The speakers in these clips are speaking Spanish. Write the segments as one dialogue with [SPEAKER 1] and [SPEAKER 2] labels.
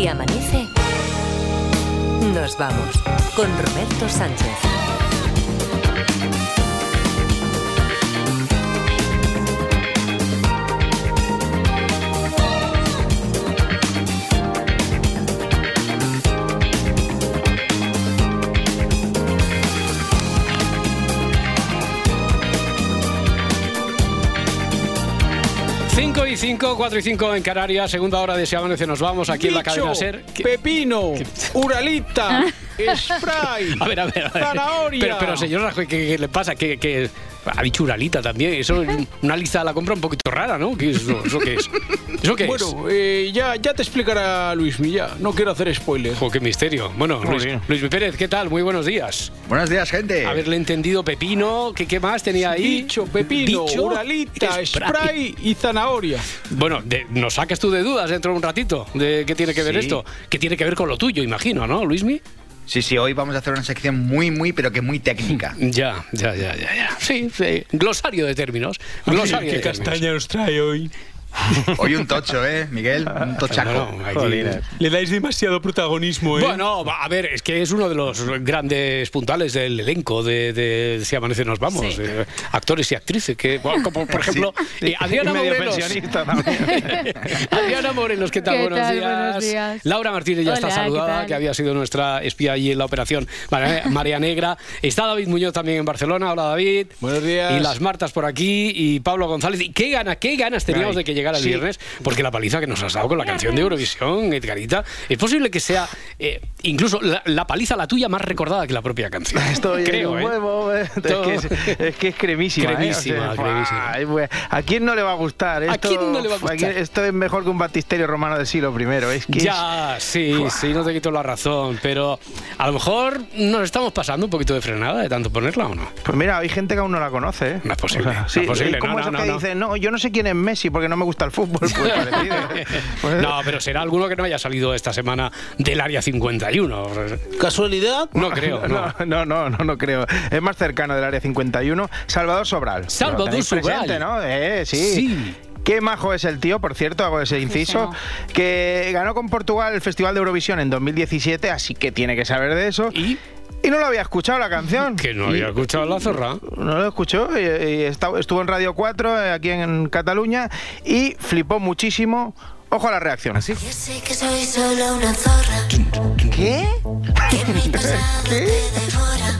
[SPEAKER 1] Si amanece, nos vamos con Roberto Sánchez.
[SPEAKER 2] Cinco y 5, 4 y 5 en Canarias, segunda hora de Si Amanece Nos Vamos, aquí en la
[SPEAKER 3] Bicho,
[SPEAKER 2] cadena SER. ¿Qué-
[SPEAKER 3] Pepino, Uralita, Spray,
[SPEAKER 2] A ver, a ver, a ver.
[SPEAKER 3] Zanahoria.
[SPEAKER 2] Pero, pero señor Rajoy, ¿qué, qué le pasa? Que, que ha dicho Uralita también. Eso es una lista de la compra un poquito rara, ¿no? ¿Qué es eso? ¿Eso qué es? ¿Eso qué es?
[SPEAKER 3] Bueno, eh, ya, ya te explicará Luis Milla. No quiero hacer spoiler.
[SPEAKER 2] Jo, qué misterio. Bueno, Luis. Luis Pérez, ¿qué tal? Muy buenos días.
[SPEAKER 4] Buenos días, gente.
[SPEAKER 2] Haberle entendido Pepino, ¿qué, qué más tenía ahí?
[SPEAKER 3] Bicho, Pepino, Uralita,
[SPEAKER 2] spray.
[SPEAKER 3] Spray y Zanahoria.
[SPEAKER 2] Bueno, de- nos sacas tú de dudas dentro de un ratito de qué tiene que ver
[SPEAKER 4] Sí.
[SPEAKER 2] esto. ¿Qué tiene que ver con lo tuyo, imagino, ¿no, Luismi?
[SPEAKER 4] Sí, sí, hoy vamos a hacer una sección muy, muy, pero que muy técnica.
[SPEAKER 2] Ya, ya, ya, ya, ya. Sí, sí. Glosario de términos. Glosario de términos.
[SPEAKER 3] nos trae hoy?
[SPEAKER 4] Hoy un tocho, ¿eh, Miguel? Un tochaco.
[SPEAKER 3] Le dais demasiado protagonismo, ¿eh?
[SPEAKER 2] Bueno, va, a ver, es que es uno de los grandes puntales del elenco de, de Si Amanece Nos Vamos.
[SPEAKER 1] Sí.
[SPEAKER 2] eh, actores y actrices, que, bueno, como por ejemplo, eh, Adriana
[SPEAKER 3] medio
[SPEAKER 2] Morelos. Adriana Morelos, ¿qué tal?
[SPEAKER 5] ¿Qué
[SPEAKER 2] buenos,
[SPEAKER 5] tal?
[SPEAKER 2] días.
[SPEAKER 5] Buenos días.
[SPEAKER 2] Laura Martínez ya está
[SPEAKER 5] Hola, ¿qué
[SPEAKER 2] saludada, que había sido nuestra espía allí en la operación María, María Negra. Está David Muñoz también en Barcelona. Hola, David.
[SPEAKER 3] Buenos días.
[SPEAKER 2] Y las Martas por aquí y Pablo González. ¿Y qué ganas, qué ganas teníamos
[SPEAKER 3] Ay,
[SPEAKER 2] de que llegara el
[SPEAKER 3] sí.
[SPEAKER 2] viernes? Porque la paliza que nos has dado con la canción de Eurovisión, Edgarita, es posible que sea eh, incluso la, la paliza la tuya más recordada que la propia canción.
[SPEAKER 6] Estoy
[SPEAKER 2] Creo,
[SPEAKER 6] en
[SPEAKER 2] ¿eh?
[SPEAKER 6] un huevo, eh. es, que es, es que es cremísima. ¿eh?
[SPEAKER 2] Cremísima, cremísima.
[SPEAKER 6] ay, ¿A quién no le va a gustar?
[SPEAKER 2] ¿A
[SPEAKER 6] Esto,
[SPEAKER 2] quién no le va a gustar?
[SPEAKER 6] esto es mejor que un batisterio romano del siglo I. Es que es-
[SPEAKER 2] Ya, sí, sí, no te quito la razón, pero a lo mejor nos estamos pasando un poquito de frenada de tanto ponerla o no.
[SPEAKER 6] Pues mira, hay gente que aún no la conoce.
[SPEAKER 2] No es posible, no es
[SPEAKER 6] sí,
[SPEAKER 2] posible,
[SPEAKER 6] como
[SPEAKER 2] no, no, no,
[SPEAKER 6] que
[SPEAKER 2] no.
[SPEAKER 6] dicen, no, yo no sé quién es Messi porque no me gusta el fútbol. Pues. Pues-
[SPEAKER 2] No, pero será alguno que no haya salido esta semana del área 51.
[SPEAKER 3] ¿Casualidad?
[SPEAKER 2] No creo, no.
[SPEAKER 6] No, no, no, no, no creo. Es más cercano del área 51, Salvador Sobral.
[SPEAKER 2] Salvador Sobral.
[SPEAKER 6] presente, ¿no? Eh, sí.
[SPEAKER 2] Sí.
[SPEAKER 6] Qué majo es el tío, por cierto, hago ese inciso, que ganó con Portugal el Festival de Eurovisión en 2017, así que tiene que saber de eso.
[SPEAKER 2] Y
[SPEAKER 6] Y no lo había escuchado la canción.
[SPEAKER 2] que no
[SPEAKER 6] Y-
[SPEAKER 2] había escuchado la zorra.
[SPEAKER 6] no lo escuchó y, y estuvo en Radio 4 eh, aquí en Cataluña y flipó muchísimo. Ojo a la reacción, así.
[SPEAKER 7] Yo sé que soy solo una zorra,
[SPEAKER 6] ¿Qué?
[SPEAKER 7] devora.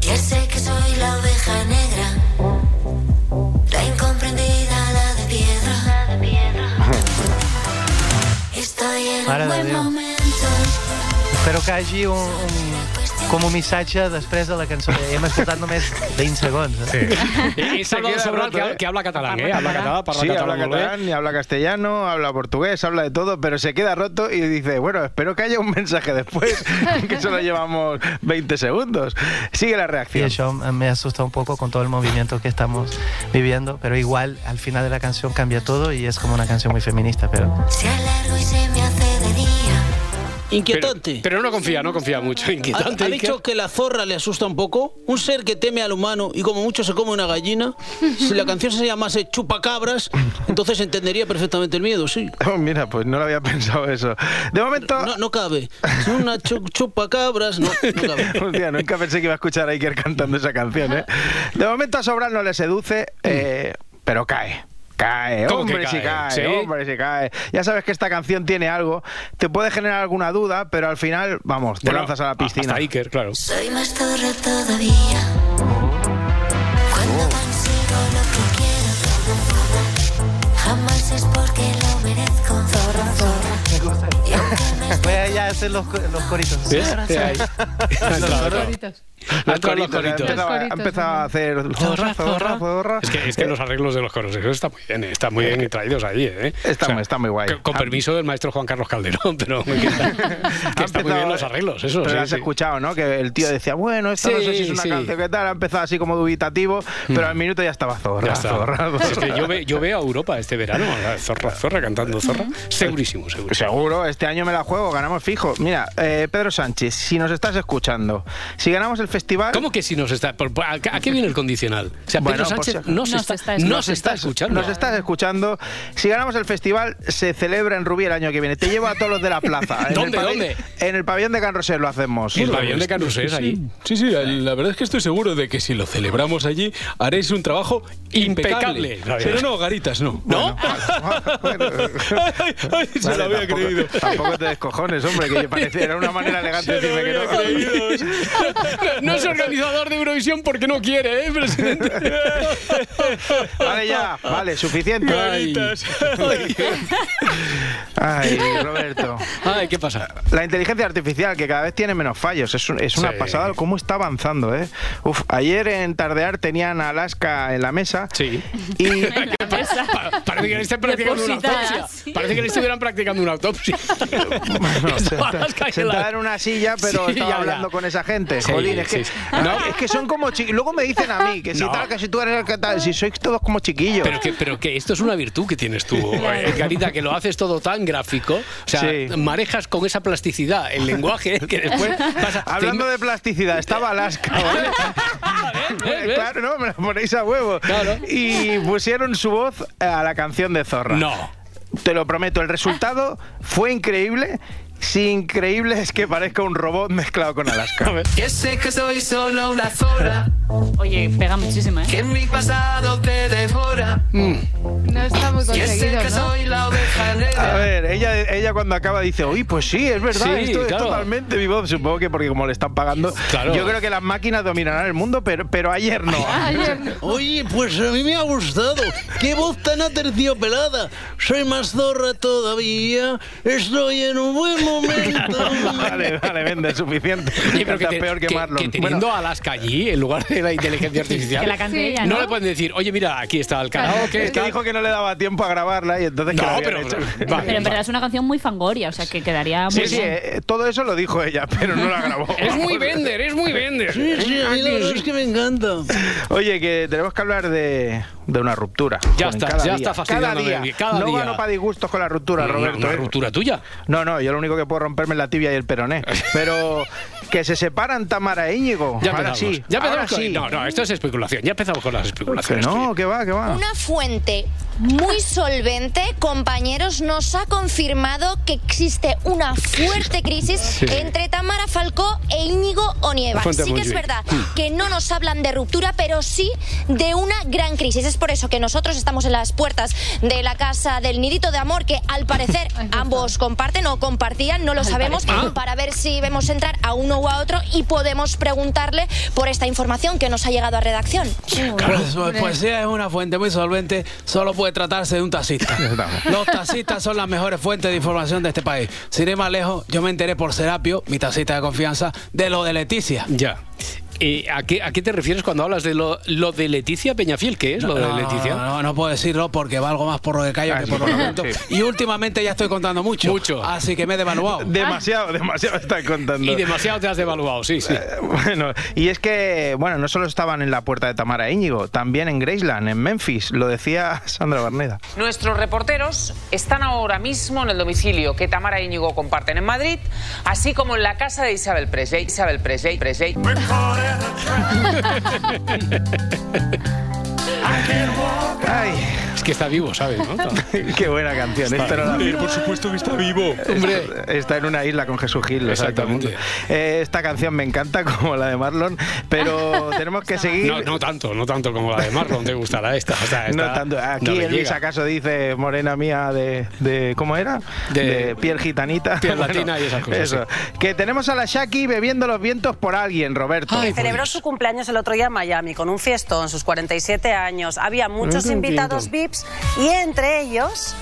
[SPEAKER 7] Ya sé que soy la oveja negra, la incomprendida, la de piedra. Estoy en un
[SPEAKER 8] de
[SPEAKER 7] buen.
[SPEAKER 8] Espero que hagi un, un, com un missatge després de la cançó. Hem escoltat només 20 segons. Eh?
[SPEAKER 2] Eh, Es Salvador
[SPEAKER 6] queda
[SPEAKER 2] Sobral
[SPEAKER 6] roto,
[SPEAKER 2] que,
[SPEAKER 6] ¿eh?
[SPEAKER 2] que habla catalán, ¿eh? Habla catalán, parla
[SPEAKER 6] Sí,
[SPEAKER 2] catalán
[SPEAKER 6] habla catalán y habla castellano, habla portugués, habla de todo, pero se queda roto y dice, bueno, espero que haya un mensaje después, que solo llevamos 20 segundos. Sigue la
[SPEAKER 8] Y
[SPEAKER 6] reacción.
[SPEAKER 8] això me asusta un poco con todo el movimiento que estamos viviendo, pero igual al final de la canción cambia todo y es como una canción muy feminista, pero
[SPEAKER 7] Se alargo y se me hace de día.
[SPEAKER 3] Inquietante.
[SPEAKER 2] pero no confía, no confía mucho.
[SPEAKER 3] Ha,
[SPEAKER 2] Inquietante.
[SPEAKER 3] ha dicho que la zorra le asusta un poco. Un ser que teme al humano y como mucho se come una gallina. Si la canción se llamase Chupacabras, entonces entendería perfectamente el miedo, sí.
[SPEAKER 6] Oh, mira, pues no lo había pensado eso. De momento...
[SPEAKER 3] No, no cabe. Es una chu- chupacabras, no, no cabe.
[SPEAKER 6] Hostia, nunca pensé que iba a escuchar a Iker cantando esa canción, ¿eh? De momento a Sobral no le seduce, eh, pero cae. Cae,
[SPEAKER 2] ¿Cómo que
[SPEAKER 6] hombre, si
[SPEAKER 2] cae?
[SPEAKER 6] cae,
[SPEAKER 2] ¿Sí?
[SPEAKER 6] hombre, si cae. Ya sabes que esta canción tiene algo, te puede generar alguna duda, pero al final, vamos, te
[SPEAKER 2] Bueno,
[SPEAKER 6] lanzas a la piscina.
[SPEAKER 2] Hasta Iker, claro.
[SPEAKER 7] Soy más zorra todavía. Cuando consigo lo que quiero, jamás es porque lo merezco. Zorra, zorra. Y aunque me
[SPEAKER 8] voy a ya hacer los, co- los coritos.
[SPEAKER 2] ¿Ves? Eh, ahí. Ha.
[SPEAKER 5] Coritos.
[SPEAKER 2] Ha los
[SPEAKER 6] coritos,
[SPEAKER 5] Los coritos,
[SPEAKER 6] empezaba a hacer zorra, zorra, zorra.
[SPEAKER 2] Es que, es que los arreglos de los coros eso está muy bien, eh, está muy bien traídos allí. ¿eh?
[SPEAKER 6] Está muy- está muy guay.
[SPEAKER 2] Con, con permiso del maestro Juan Carlos Calderón, pero que está, que está muy bien los arreglos, eso.
[SPEAKER 6] Pero
[SPEAKER 2] sí,
[SPEAKER 6] has
[SPEAKER 2] sí.
[SPEAKER 6] escuchado, ¿no? Que el tío decía, bueno, esto no sé si es
[SPEAKER 2] Sí,
[SPEAKER 6] una
[SPEAKER 2] sí.
[SPEAKER 6] canción que tal, ha empezado así como dubitativo, pero al minuto ya estaba zorra,
[SPEAKER 2] Ya está.
[SPEAKER 6] zorra, zorra.
[SPEAKER 2] Es que yo, ve- yo veo a Europa este verano, zorra, zorra cantando zorra, segurísimo, seguro.
[SPEAKER 6] Seguro, este año me la juego, ganamos fijo. Mira, eh, Pedro Sánchez, si nos estás escuchando, si ganamos el Festival.
[SPEAKER 2] ¿Cómo que si nos está? por- por- ¿A a qué viene el condicional? O sea,
[SPEAKER 6] Bueno,
[SPEAKER 2] Pedro Sánchez no se
[SPEAKER 5] nos
[SPEAKER 2] está,
[SPEAKER 5] está
[SPEAKER 2] no
[SPEAKER 5] escuchando.
[SPEAKER 2] se está escuchando.
[SPEAKER 6] Nos estás escuchando. Si ganamos el festival, se celebra en Rubí el año que viene. Te llevo a todos los de la plaza. En el
[SPEAKER 2] ¿Dónde, dónde?
[SPEAKER 6] En el pabellón de Can Rosés lo hacemos.
[SPEAKER 2] El pabellón de Carrusés allí.
[SPEAKER 9] Sí, sí, la verdad es que estoy seguro de que si lo celebramos allí haréis un trabajo
[SPEAKER 2] Impecable.
[SPEAKER 9] impecable. Pero no, garitas, no.
[SPEAKER 2] ¿No?
[SPEAKER 9] Ay, ay, se
[SPEAKER 6] Vale,
[SPEAKER 9] lo había
[SPEAKER 6] tampoco,
[SPEAKER 9] creído.
[SPEAKER 6] Tampoco te descojones, hombre, que parecía era una manera elegante de decirme que no.
[SPEAKER 2] es organizador de Eurovisión porque no quiere, ¿eh, presidente?
[SPEAKER 6] Vale, ya, vale, suficiente.
[SPEAKER 2] Ay.
[SPEAKER 6] Roberto.
[SPEAKER 2] Ay, ¿qué pasa?
[SPEAKER 6] La inteligencia artificial, que cada vez tiene menos fallos, es, un- es una
[SPEAKER 2] Sí.
[SPEAKER 6] pasada cómo está avanzando, ¿eh? Uf, ayer en Tardear tenían a Alaska en la mesa
[SPEAKER 2] Sí.
[SPEAKER 6] y
[SPEAKER 2] Pa- Parece que le estén practicando una autopsia. Parece que le estuvieran practicando una autopsia. Calles
[SPEAKER 6] sentada en una silla, pero
[SPEAKER 2] Sí,
[SPEAKER 6] estaba
[SPEAKER 2] ya, ya.
[SPEAKER 6] hablando con esa gente.
[SPEAKER 2] Sí,
[SPEAKER 6] Jolín, es que, no,
[SPEAKER 2] No.
[SPEAKER 6] es son como chiquillos. Luego me dicen a mí que si
[SPEAKER 2] No.
[SPEAKER 6] tal, que si tú eres el que tal, si sois todos como chiquillos.
[SPEAKER 2] Pero que, pero que esto es una virtud que tienes tú, eh, Edgarita, que lo haces todo tan gráfico. O sea,
[SPEAKER 6] Sí.
[SPEAKER 2] manejas con esa plasticidad el lenguaje que después.
[SPEAKER 6] Hablando de plasticidad, estaba Alaska, ¿vale? Claro, no, me lo ponéis a huevo.
[SPEAKER 2] Claro.
[SPEAKER 6] Y pusieron su voz a la canción de Zorra.
[SPEAKER 2] No.
[SPEAKER 6] Te lo prometo, el resultado fue increíble. Si increíble es que parezca un robot mezclado con Alaska.
[SPEAKER 10] Que sé que soy solo una zorra,
[SPEAKER 5] Oye, pega muchísimo, ¿eh?
[SPEAKER 10] que en mi pasado te devora.
[SPEAKER 11] No está muy
[SPEAKER 10] Que sé
[SPEAKER 11] conseguido,
[SPEAKER 10] que
[SPEAKER 11] ¿no?
[SPEAKER 10] soy la oveja
[SPEAKER 6] A
[SPEAKER 10] negra.
[SPEAKER 6] ver, ella, ella cuando acaba dice, uy, pues sí, es verdad,
[SPEAKER 2] Sí,
[SPEAKER 6] esto
[SPEAKER 2] claro.
[SPEAKER 6] es totalmente mi voz. Supongo que porque como le están pagando,
[SPEAKER 2] Claro.
[SPEAKER 6] yo creo que las máquinas dominarán el mundo, pero, pero ayer no.
[SPEAKER 11] Ayer no.
[SPEAKER 3] Oye, pues a mí me ha gustado. ¡Qué voz tan aterciopelada! Soy más zorra todavía. Estoy en un buen momento.
[SPEAKER 6] vale, vale, vende, suficiente.
[SPEAKER 2] Oye, pero
[SPEAKER 6] Estás
[SPEAKER 2] te-
[SPEAKER 6] peor que, Marlon.
[SPEAKER 2] que teniendo a Alaska allí, en lugar de la inteligencia artificial,
[SPEAKER 5] Que la cante
[SPEAKER 11] Sí.
[SPEAKER 5] ella,
[SPEAKER 2] no
[SPEAKER 5] ¿no?
[SPEAKER 2] le pueden decir, oye, mira, aquí está el karaoke.
[SPEAKER 6] es que dijo que no le daba tiempo a grabarla y entonces que
[SPEAKER 2] No, pero-
[SPEAKER 6] hecho.
[SPEAKER 2] va.
[SPEAKER 5] Pero en verdad es una canción muy fangoria, o sea que quedaría muy
[SPEAKER 6] Sí, sí,
[SPEAKER 5] bien.
[SPEAKER 6] eh, todo eso lo dijo ella, pero no la grabó.
[SPEAKER 2] Es muy vender, es muy vender.
[SPEAKER 3] Sí, sí, a mí la verdad es que me encanta.
[SPEAKER 6] Oye, que tenemos que hablar de, de una ruptura.
[SPEAKER 2] Ya está, ya
[SPEAKER 6] día.
[SPEAKER 2] está fastidiándome
[SPEAKER 6] Cada día.
[SPEAKER 2] cada
[SPEAKER 6] no
[SPEAKER 2] día.
[SPEAKER 6] gano para disgustos con la ruptura,
[SPEAKER 2] Una-
[SPEAKER 6] Roberto.
[SPEAKER 2] Una
[SPEAKER 6] ¿eh?
[SPEAKER 2] ruptura tuya.
[SPEAKER 6] No, no, yo lo único que puedo romperme la tibia y el peroné. Pero que se separan Tamara e Íñigo.
[SPEAKER 2] Ya
[SPEAKER 6] ahora
[SPEAKER 2] empezamos.
[SPEAKER 6] sí.
[SPEAKER 2] Ya
[SPEAKER 6] ahora
[SPEAKER 2] empezamos con-
[SPEAKER 6] sí.
[SPEAKER 2] No, no, esto es especulación. Ya empezamos con las
[SPEAKER 6] Que
[SPEAKER 2] especulaciones.
[SPEAKER 6] no, que va, que va.
[SPEAKER 12] Una fuente muy solvente, compañeros, nos ha confirmado que existe una fuerte crisis
[SPEAKER 2] Sí.
[SPEAKER 12] entre Tamara Falcó e Íñigo Onieva. Sí que es verdad que no nos hablan de ruptura, pero sí de una gran crisis. Es por eso que nosotros estamos en las puertas de la casa del Nidito de Amor, que al parecer ambos comparten o compartían, no lo sabemos,
[SPEAKER 2] parecer.
[SPEAKER 12] para ver si vemos entrar a uno u a otro y podemos preguntarle por esta información que nos ha llegado a redacción.
[SPEAKER 3] Pues, pues, pues sí, es una fuente muy solvente. Solo puede tratarse de un taxista. Los taxistas son las mejores fuentes de información de este país. Sin ir más lejos, yo me enteré por Serapio, mi taxista de confianza, de lo de Leticia.
[SPEAKER 2] Ya. Eh, ¿a, qué, ¿A qué te refieres cuando hablas de lo, lo de Leticia Peñafiel? ¿Qué es lo de
[SPEAKER 3] No,
[SPEAKER 2] Leticia?
[SPEAKER 3] No, no, no puedo decirlo porque valgo más por lo que callo
[SPEAKER 6] Ah,
[SPEAKER 3] que
[SPEAKER 6] sí,
[SPEAKER 3] por lo que
[SPEAKER 6] sí.
[SPEAKER 3] Y últimamente ya estoy contando mucho.
[SPEAKER 2] Mucho.
[SPEAKER 3] Así que me he devaluado.
[SPEAKER 6] Demasiado, demasiado estás contando.
[SPEAKER 2] Y demasiado te has devaluado, sí, sí.
[SPEAKER 6] Eh, Bueno, y es que, bueno, no solo estaban en la puerta de Tamara e Íñigo, también en Graceland, en Memphis, lo decía Sandra Barneda.
[SPEAKER 13] Nuestros reporteros están ahora mismo en el domicilio que Tamara e Íñigo comparten en Madrid, así como en la casa de Isabel Presley. Isabel Presley, Presley.
[SPEAKER 6] Ay,
[SPEAKER 2] Es que está vivo, ¿sabes? ¿no?
[SPEAKER 6] qué buena canción. Esta no la-
[SPEAKER 9] por supuesto que está vivo.
[SPEAKER 2] Hombre.
[SPEAKER 6] Está, está en una isla con Jesús Gil.
[SPEAKER 2] Exactamente.
[SPEAKER 6] Eh, esta canción me encanta, como la de Marlon, pero tenemos que seguir.
[SPEAKER 2] No, no tanto, no tanto como la de Marlon, te gustará esta. O sea,
[SPEAKER 6] No tanto. Aquí
[SPEAKER 2] no
[SPEAKER 6] Luis acaso dice morena mía de, de ¿cómo era?
[SPEAKER 2] De-
[SPEAKER 6] piel gitanita.
[SPEAKER 2] piel latina y esas cosas,
[SPEAKER 6] Eso. Que tenemos a la Shaki bebiendo los vientos por alguien, Roberto.
[SPEAKER 2] Ay,
[SPEAKER 14] Celebró su cumpleaños el otro día en Miami con un fiestón, sus 47 años. Había muchos invitados
[SPEAKER 6] bien.
[SPEAKER 14] Y entre ellos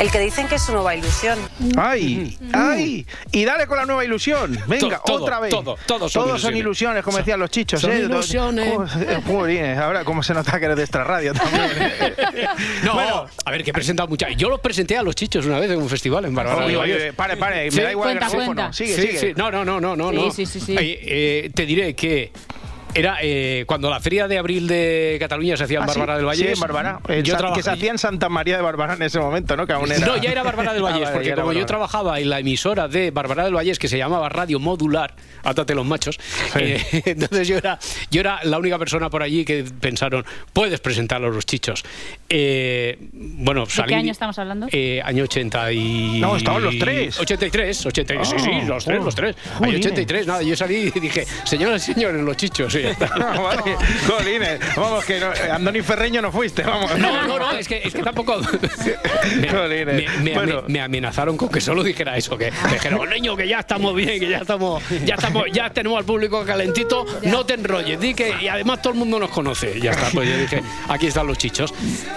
[SPEAKER 14] el que dicen que es su nueva ilusión.
[SPEAKER 6] ¡Ay! ¡Ay! Y dale con la nueva ilusión. Venga,
[SPEAKER 2] todo,
[SPEAKER 6] otra vez.
[SPEAKER 2] todo, todos son ilusiones.
[SPEAKER 6] ilusiones, como decían los chichos.
[SPEAKER 2] son
[SPEAKER 6] ¿eh?
[SPEAKER 2] ilusiones.
[SPEAKER 6] Joder, jolines, ahora cómo se nota que eres de extra radio también.
[SPEAKER 2] No,
[SPEAKER 6] Bueno.
[SPEAKER 2] a ver, que he presentado muchas. Yo los presenté a los chichos una vez en un festival en
[SPEAKER 6] oye,
[SPEAKER 2] Valles.
[SPEAKER 6] pare, pare,
[SPEAKER 2] Sí.
[SPEAKER 6] me da igual
[SPEAKER 5] Cuenta,
[SPEAKER 6] el grafófono.
[SPEAKER 5] cuenta.
[SPEAKER 6] Sigue,
[SPEAKER 2] sí,
[SPEAKER 6] sigue.
[SPEAKER 2] sí. No, no, no, no, no.
[SPEAKER 5] Sí,
[SPEAKER 2] no.
[SPEAKER 5] sí, sí, sí.
[SPEAKER 2] Eh, te diré que Era eh, cuando la feria de abril de Cataluña se hacía en
[SPEAKER 6] Ah, sí,
[SPEAKER 2] Bárbara del
[SPEAKER 6] Sí,
[SPEAKER 2] Valle.
[SPEAKER 6] en Bárbara. En
[SPEAKER 2] Yo
[SPEAKER 6] San-
[SPEAKER 2] trabajaba-
[SPEAKER 6] que se hacía en Santa María de Bárbara en ese momento, ¿no? Que aún era...
[SPEAKER 2] No, ya era Bárbara del
[SPEAKER 6] Ah,
[SPEAKER 2] Vallés,
[SPEAKER 6] vale,
[SPEAKER 2] porque como yo trabajaba en la emisora de Bárbara del Vallés, que se llamaba Radio Modular, átate los machos, eh, entonces yo era, yo era la única persona por allí que pensaron, puedes presentarlo a los chichos. Eh, bueno,
[SPEAKER 5] ¿De
[SPEAKER 2] salí...
[SPEAKER 5] qué año estamos hablando?
[SPEAKER 2] Eh, año 80 y...
[SPEAKER 6] No, estaban los tres.
[SPEAKER 2] 83, 83, sí, sí,
[SPEAKER 6] Oh,
[SPEAKER 2] los tres,
[SPEAKER 6] oh,
[SPEAKER 2] los tres. Año
[SPEAKER 6] jolines.
[SPEAKER 2] 83, nada, yo salí y dije, señoras y señores, los chichos, y ya está.
[SPEAKER 6] No, vale. Jolines, vamos, que no, Andoni Ferreño no fuiste, vamos.
[SPEAKER 2] No, no, no, es que, es que tampoco. Me,
[SPEAKER 6] Jolines.
[SPEAKER 2] me- me-
[SPEAKER 6] Bueno.
[SPEAKER 2] me amenazaron con que solo dijera eso, que me dijeron, niño, que ya estamos bien, que ya estamos, ya estamos, ya tenemos al público calentito, no te enrolles, di que, y además todo el mundo nos conoce. Ya está, pues yo dije, aquí están los chichos.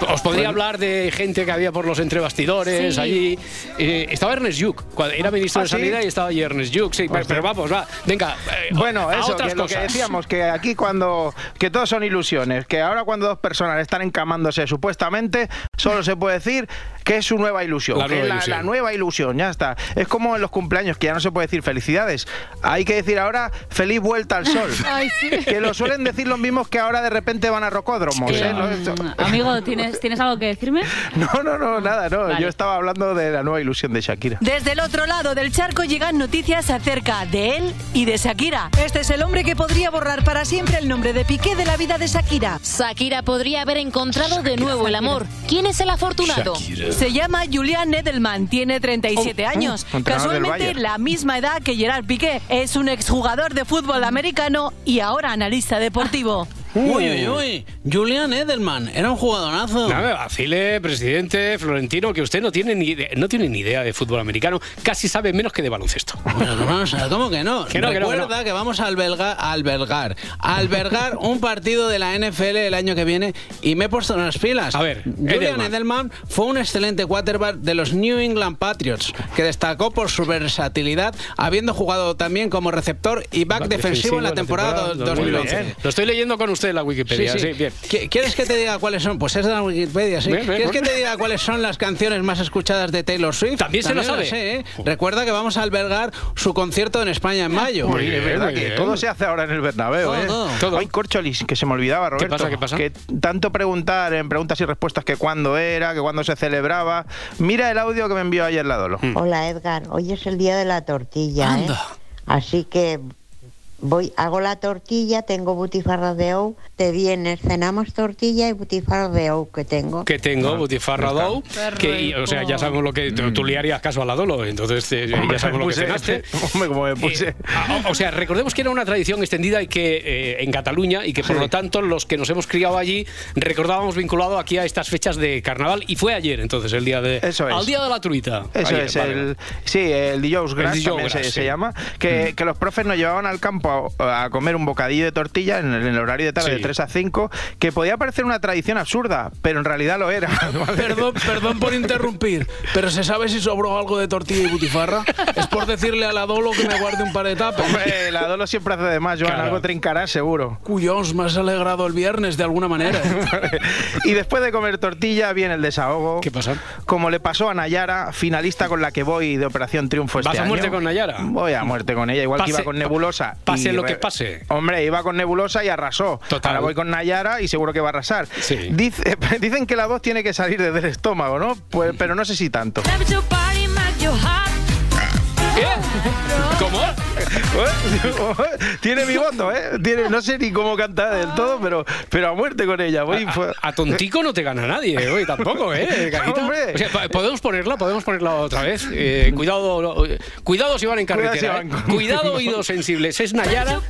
[SPEAKER 2] Os podría hablar de gente que había por los entrebastidores,
[SPEAKER 5] Sí.
[SPEAKER 2] allí. Eh, estaba Ernest cuando era ministro
[SPEAKER 6] ¿Ah,
[SPEAKER 2] de
[SPEAKER 6] sí?
[SPEAKER 2] Sanidad y estaba allí Ernest Lluch, sí, pero, pero vamos, va, venga, eh,
[SPEAKER 6] Bueno,
[SPEAKER 2] a
[SPEAKER 6] eso,
[SPEAKER 2] otras
[SPEAKER 6] que lo que
[SPEAKER 2] cosas.
[SPEAKER 6] decíamos, que aquí cuando, que todo son ilusiones, que ahora cuando dos personas están encamándose supuestamente, solo se puede decir que es su nueva ilusión,
[SPEAKER 2] La
[SPEAKER 6] que
[SPEAKER 2] nueva
[SPEAKER 6] es la,
[SPEAKER 2] ilusión.
[SPEAKER 6] la nueva ilusión, ya está. Es como en los cumpleaños, que ya no se puede decir felicidades, hay que decir ahora feliz vuelta al sol.
[SPEAKER 11] Ay, sí.
[SPEAKER 6] Que lo suelen decir los mismos que ahora de repente van a rocódromos.
[SPEAKER 5] Eh,
[SPEAKER 6] ¿eh?
[SPEAKER 5] Mm, amigo, ¿tienes, ¿tienes algo que decirme?
[SPEAKER 6] no, no, no, nada, no.
[SPEAKER 5] Vale.
[SPEAKER 6] Yo estaba hablando de la nueva ilusión de Shakira.
[SPEAKER 15] Desde el otro lado del charco llegan noticias acerca de él y de Shakira. Este es el hombre que podría borrar para siempre el nombre de Piqué de la vida de Shakira.
[SPEAKER 12] Shakira podría haber encontrado de nuevo el amor. ¿Quién es el afortunado?
[SPEAKER 15] Se llama Julian Edelman, tiene 37 años.
[SPEAKER 6] Oh, del
[SPEAKER 15] Casualmente la misma edad que Gerard Piqué. Es un exjugador de fútbol americano y ahora analista deportivo.
[SPEAKER 3] Uy, uy, uy. Julian Edelman, era un jugadorazo.
[SPEAKER 2] No me vacile, presidente Florentino, que usted no tiene ni idea, no tiene ni idea de fútbol americano, casi sabe menos que de baloncesto.
[SPEAKER 3] Bueno, ver, ¿cómo que no?
[SPEAKER 2] Que no, que no, que
[SPEAKER 3] Recuerda
[SPEAKER 2] no.
[SPEAKER 3] que vamos a albergar, a albergar, a albergar un partido de la NFL el año que viene y me he puesto en las pilas.
[SPEAKER 2] A ver,
[SPEAKER 3] Julian
[SPEAKER 2] Edelman.
[SPEAKER 3] Edelman. fue un excelente quarterback de los New England Patriots que destacó por su versatilidad, habiendo jugado también como receptor y back, defensivo, en la temporada,
[SPEAKER 2] Muy
[SPEAKER 3] 2011.
[SPEAKER 2] bien. Lo estoy leyendo con usted en la Wikipedia, sí, bien.
[SPEAKER 3] ¿Qui- ¿Quieres que te diga cuáles son? Pues es de la Wikipedia, sí.
[SPEAKER 2] Bien, bien,
[SPEAKER 3] ¿Quieres que te diga cuáles son las canciones más escuchadas de Taylor Swift?
[SPEAKER 2] También se lo sabe.
[SPEAKER 3] sé, ¿eh? Recuerda que vamos a albergar su concierto en España en mayo.
[SPEAKER 6] Muy bien, es verdad
[SPEAKER 2] muy
[SPEAKER 6] que
[SPEAKER 2] bien.
[SPEAKER 6] todo se hace ahora en el Bernabéu, ¿eh?
[SPEAKER 3] Todo.
[SPEAKER 2] Todo.
[SPEAKER 6] Ay, Corcholis, que se me olvidaba, Roberto.
[SPEAKER 2] pasa, qué pasa?
[SPEAKER 6] Que tanto preguntar en preguntas y respuestas que cuándo era, que cuándo se celebraba. Mira el audio que me envió ayer la Dolo.
[SPEAKER 16] Hola Edgar, hoy es el día de la tortilla, ¿eh?
[SPEAKER 3] Anda.
[SPEAKER 16] Así que voy, hago la tortilla, tengo butifarras de ou, te vienes, cenamos tortilla y butifarras de ou que tengo.
[SPEAKER 2] Que tengo, Butifarra Dow, que, y, o sea, ya sabemos lo que tú, tú le harías caso a la Dolo, entonces eh, ya sabemos lo que cenaste.
[SPEAKER 6] Hombre, como me puse.
[SPEAKER 2] Eh, a- o sea, recordemos que era una tradición extendida y que eh, en Cataluña y que por
[SPEAKER 6] Sí.
[SPEAKER 2] lo tanto los que nos hemos criado allí recordábamos vinculado aquí a estas fechas de carnaval y fue ayer entonces el día de
[SPEAKER 6] Eso es.
[SPEAKER 2] al día de la truita.
[SPEAKER 6] Eso
[SPEAKER 2] Ayer,
[SPEAKER 6] es,
[SPEAKER 2] vale,
[SPEAKER 6] el, sí, el dijous gras,
[SPEAKER 2] dijous
[SPEAKER 6] también se,
[SPEAKER 2] gras,
[SPEAKER 6] se
[SPEAKER 2] sí.
[SPEAKER 6] llama, que, que los profes nos llevaban al campo a, a comer un bocadillo de tortilla en el, en el horario de tarde
[SPEAKER 2] Sí.
[SPEAKER 6] de 3 a 5, que podía parecer una tradición absurda, pero en realidad lo era.
[SPEAKER 3] Perdón, perdón por interrumpir, pero ¿se sabe si sobró algo de tortilla y butifarra? Es por decirle a la Dolo que me guarde un par de tapas.
[SPEAKER 6] Hombre, la Dolo siempre hace de más, Joan,
[SPEAKER 2] Claro.
[SPEAKER 6] algo trincará seguro.
[SPEAKER 3] Cuyos, me has alegrado el viernes de alguna manera.
[SPEAKER 6] y después de comer tortilla viene el desahogo.
[SPEAKER 2] ¿Qué pasa?
[SPEAKER 6] Como le pasó a Nayara, finalista con la que voy de Operación Triunfo este
[SPEAKER 2] ¿Vas a
[SPEAKER 6] año.
[SPEAKER 2] muerte con Nayara?
[SPEAKER 6] Voy a muerte con ella, igual que
[SPEAKER 2] Pase-
[SPEAKER 6] iba con Nebulosa.
[SPEAKER 2] Pase lo que pase.
[SPEAKER 6] Hombre, iba con Nebulosa y arrasó.
[SPEAKER 2] Total.
[SPEAKER 6] Ahora voy con Nayara y seguro que va a arrasar.
[SPEAKER 2] Sí.
[SPEAKER 6] Dice- dicen que la voz tiene que salir desde el estómago, ¿no? Pues, pero no sé si tanto.
[SPEAKER 2] ¿Qué? ¿Cómo?
[SPEAKER 6] tiene mi voto, ¿eh? Tiene, no sé ni cómo canta del todo, pero, pero a muerte con ella. Voy,
[SPEAKER 2] A tontico no te gana nadie, hoy tampoco, ¿eh? Carita?
[SPEAKER 6] Hombre.
[SPEAKER 2] O sea, podemos ponerla, podemos ponerla otra vez. Eh, cuidado, eh, cuidado si van en
[SPEAKER 6] Cuidado si
[SPEAKER 2] carretera.
[SPEAKER 6] van
[SPEAKER 2] ¿eh? Cuidado, oídos sensibles. Es Nayara.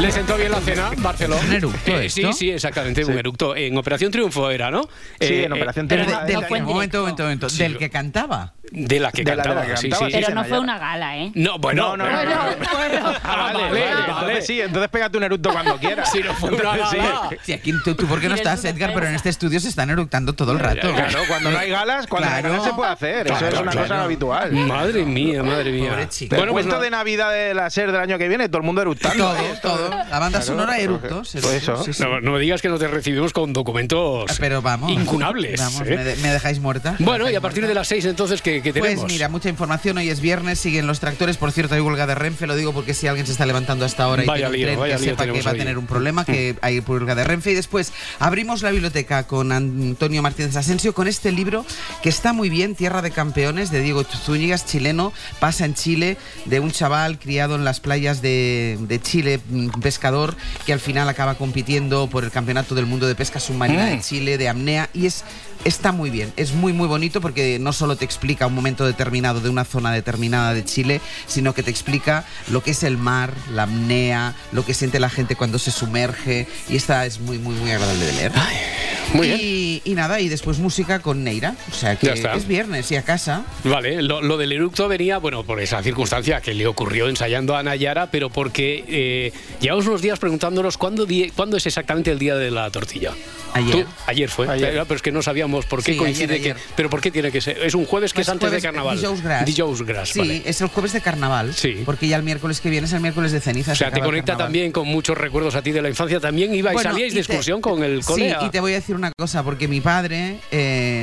[SPEAKER 2] Le sentó bien la cena, Barcelona.
[SPEAKER 17] ¿Un eructo
[SPEAKER 2] Eh, sí,
[SPEAKER 17] esto?
[SPEAKER 2] sí, exactamente, un eructo. En Operación Triunfo era, ¿no?
[SPEAKER 6] Sí,
[SPEAKER 2] Eh,
[SPEAKER 6] en Operación
[SPEAKER 2] eh,
[SPEAKER 17] Pero
[SPEAKER 6] Triunfo.
[SPEAKER 17] de- del momento, un momento, momento.
[SPEAKER 2] Sí,
[SPEAKER 17] del que cantaba.
[SPEAKER 2] De la que
[SPEAKER 6] De la- de la
[SPEAKER 2] cantaba,
[SPEAKER 6] que
[SPEAKER 2] sí,
[SPEAKER 6] cantaba,
[SPEAKER 2] sí.
[SPEAKER 6] sí,
[SPEAKER 5] Pero no fue una gala, ¿eh?
[SPEAKER 2] No, bueno.
[SPEAKER 6] No, no, no,
[SPEAKER 5] Bueno,
[SPEAKER 6] no.
[SPEAKER 5] bueno.
[SPEAKER 2] Ah,
[SPEAKER 6] vale,
[SPEAKER 2] vale,
[SPEAKER 6] vale,
[SPEAKER 2] vale.
[SPEAKER 6] entonces sí, entonces pégate un eructo cuando quieras.
[SPEAKER 2] Si no fue una gala.
[SPEAKER 17] Sí, aquí tú, tú ¿por qué no estás, Edgar? Pero en este estudio se están eructando todo el rato.
[SPEAKER 6] Claro, cuando no hay galas, cuando hay
[SPEAKER 17] Claro.
[SPEAKER 6] galas se puede hacer. Eso
[SPEAKER 2] Claro,
[SPEAKER 6] es una
[SPEAKER 2] claro.
[SPEAKER 6] cosa habitual.
[SPEAKER 2] Madre mía, madre mía. Bueno, pues nada.
[SPEAKER 6] de Navidad de la SER del año que viene, todo el mundo eructando.
[SPEAKER 17] Todo,
[SPEAKER 6] ¿eh?
[SPEAKER 17] La banda sonora Eructos.
[SPEAKER 6] Pues eso.
[SPEAKER 17] Sí, sí.
[SPEAKER 2] No, no me digas que no te recibimos con documentos
[SPEAKER 17] Pero vamos.
[SPEAKER 2] incunables.
[SPEAKER 17] Vamos,
[SPEAKER 2] ¿eh?
[SPEAKER 17] me, de- me dejáis muerta.
[SPEAKER 2] Bueno, y a partir de las seis entonces, ¿qué, qué tenemos?
[SPEAKER 17] Pues mira, mucha información. Hoy es viernes, siguen los tractores. Por cierto, hay huelga de Renfe. Lo digo porque si alguien se está levantando hasta ahora y
[SPEAKER 2] Vaya lío,
[SPEAKER 17] tren,
[SPEAKER 2] vaya
[SPEAKER 17] que
[SPEAKER 2] lío
[SPEAKER 17] sepa que va a tener un problema, que hay huelga de Renfe. Y después abrimos la biblioteca con Antonio Martínez Asensio con este libro que está muy bien, Tierra de Campeones, de Diego Zúñigas, chileno. Pasa en Chile de un chaval criado en las playas de, de Chile, un pescador, que al final acaba compitiendo por el Campeonato del Mundo de Pesca Submarina
[SPEAKER 2] Mm.
[SPEAKER 17] de Chile, de apnea. Y es Está muy bien, es muy muy bonito porque no solo te explica un momento determinado de una zona determinada de Chile, sino que te explica lo que es el mar, la apnea, lo que siente la gente cuando se sumerge y esta es muy muy muy agradable de leer.
[SPEAKER 2] muy
[SPEAKER 17] y, y nada, y después música con Neira, o sea que
[SPEAKER 2] Ya está.
[SPEAKER 17] es viernes y a casa.
[SPEAKER 2] Vale, lo, lo del eructo venía, bueno, por esa circunstancia que le ocurrió ensayando a Nayara, pero porque eh, llevamos unos días preguntándonos cuándo, di- cuándo es exactamente el día de la tortilla.
[SPEAKER 17] Ayer.
[SPEAKER 2] Tú- ayer fue,
[SPEAKER 17] Ayer.
[SPEAKER 2] Pero es que no sabíamos por qué
[SPEAKER 17] Sí,
[SPEAKER 2] coincide
[SPEAKER 17] ayer, ayer.
[SPEAKER 2] que. Pero ¿por qué tiene que ser? Es un jueves que es antes de carnaval.
[SPEAKER 17] Dijous Gras.
[SPEAKER 2] Dijous Gras,
[SPEAKER 17] Sí,
[SPEAKER 2] vale.
[SPEAKER 17] es el jueves de carnaval.
[SPEAKER 2] Sí.
[SPEAKER 17] Porque ya el miércoles que viene es el miércoles de ceniza.
[SPEAKER 2] O
[SPEAKER 17] se
[SPEAKER 2] sea, te conecta también con muchos recuerdos a ti de la infancia. También ibais,
[SPEAKER 17] Bueno,
[SPEAKER 2] salíais de excursión con el cole.
[SPEAKER 17] Sí, y te voy a decir una cosa, porque mi padre, eh,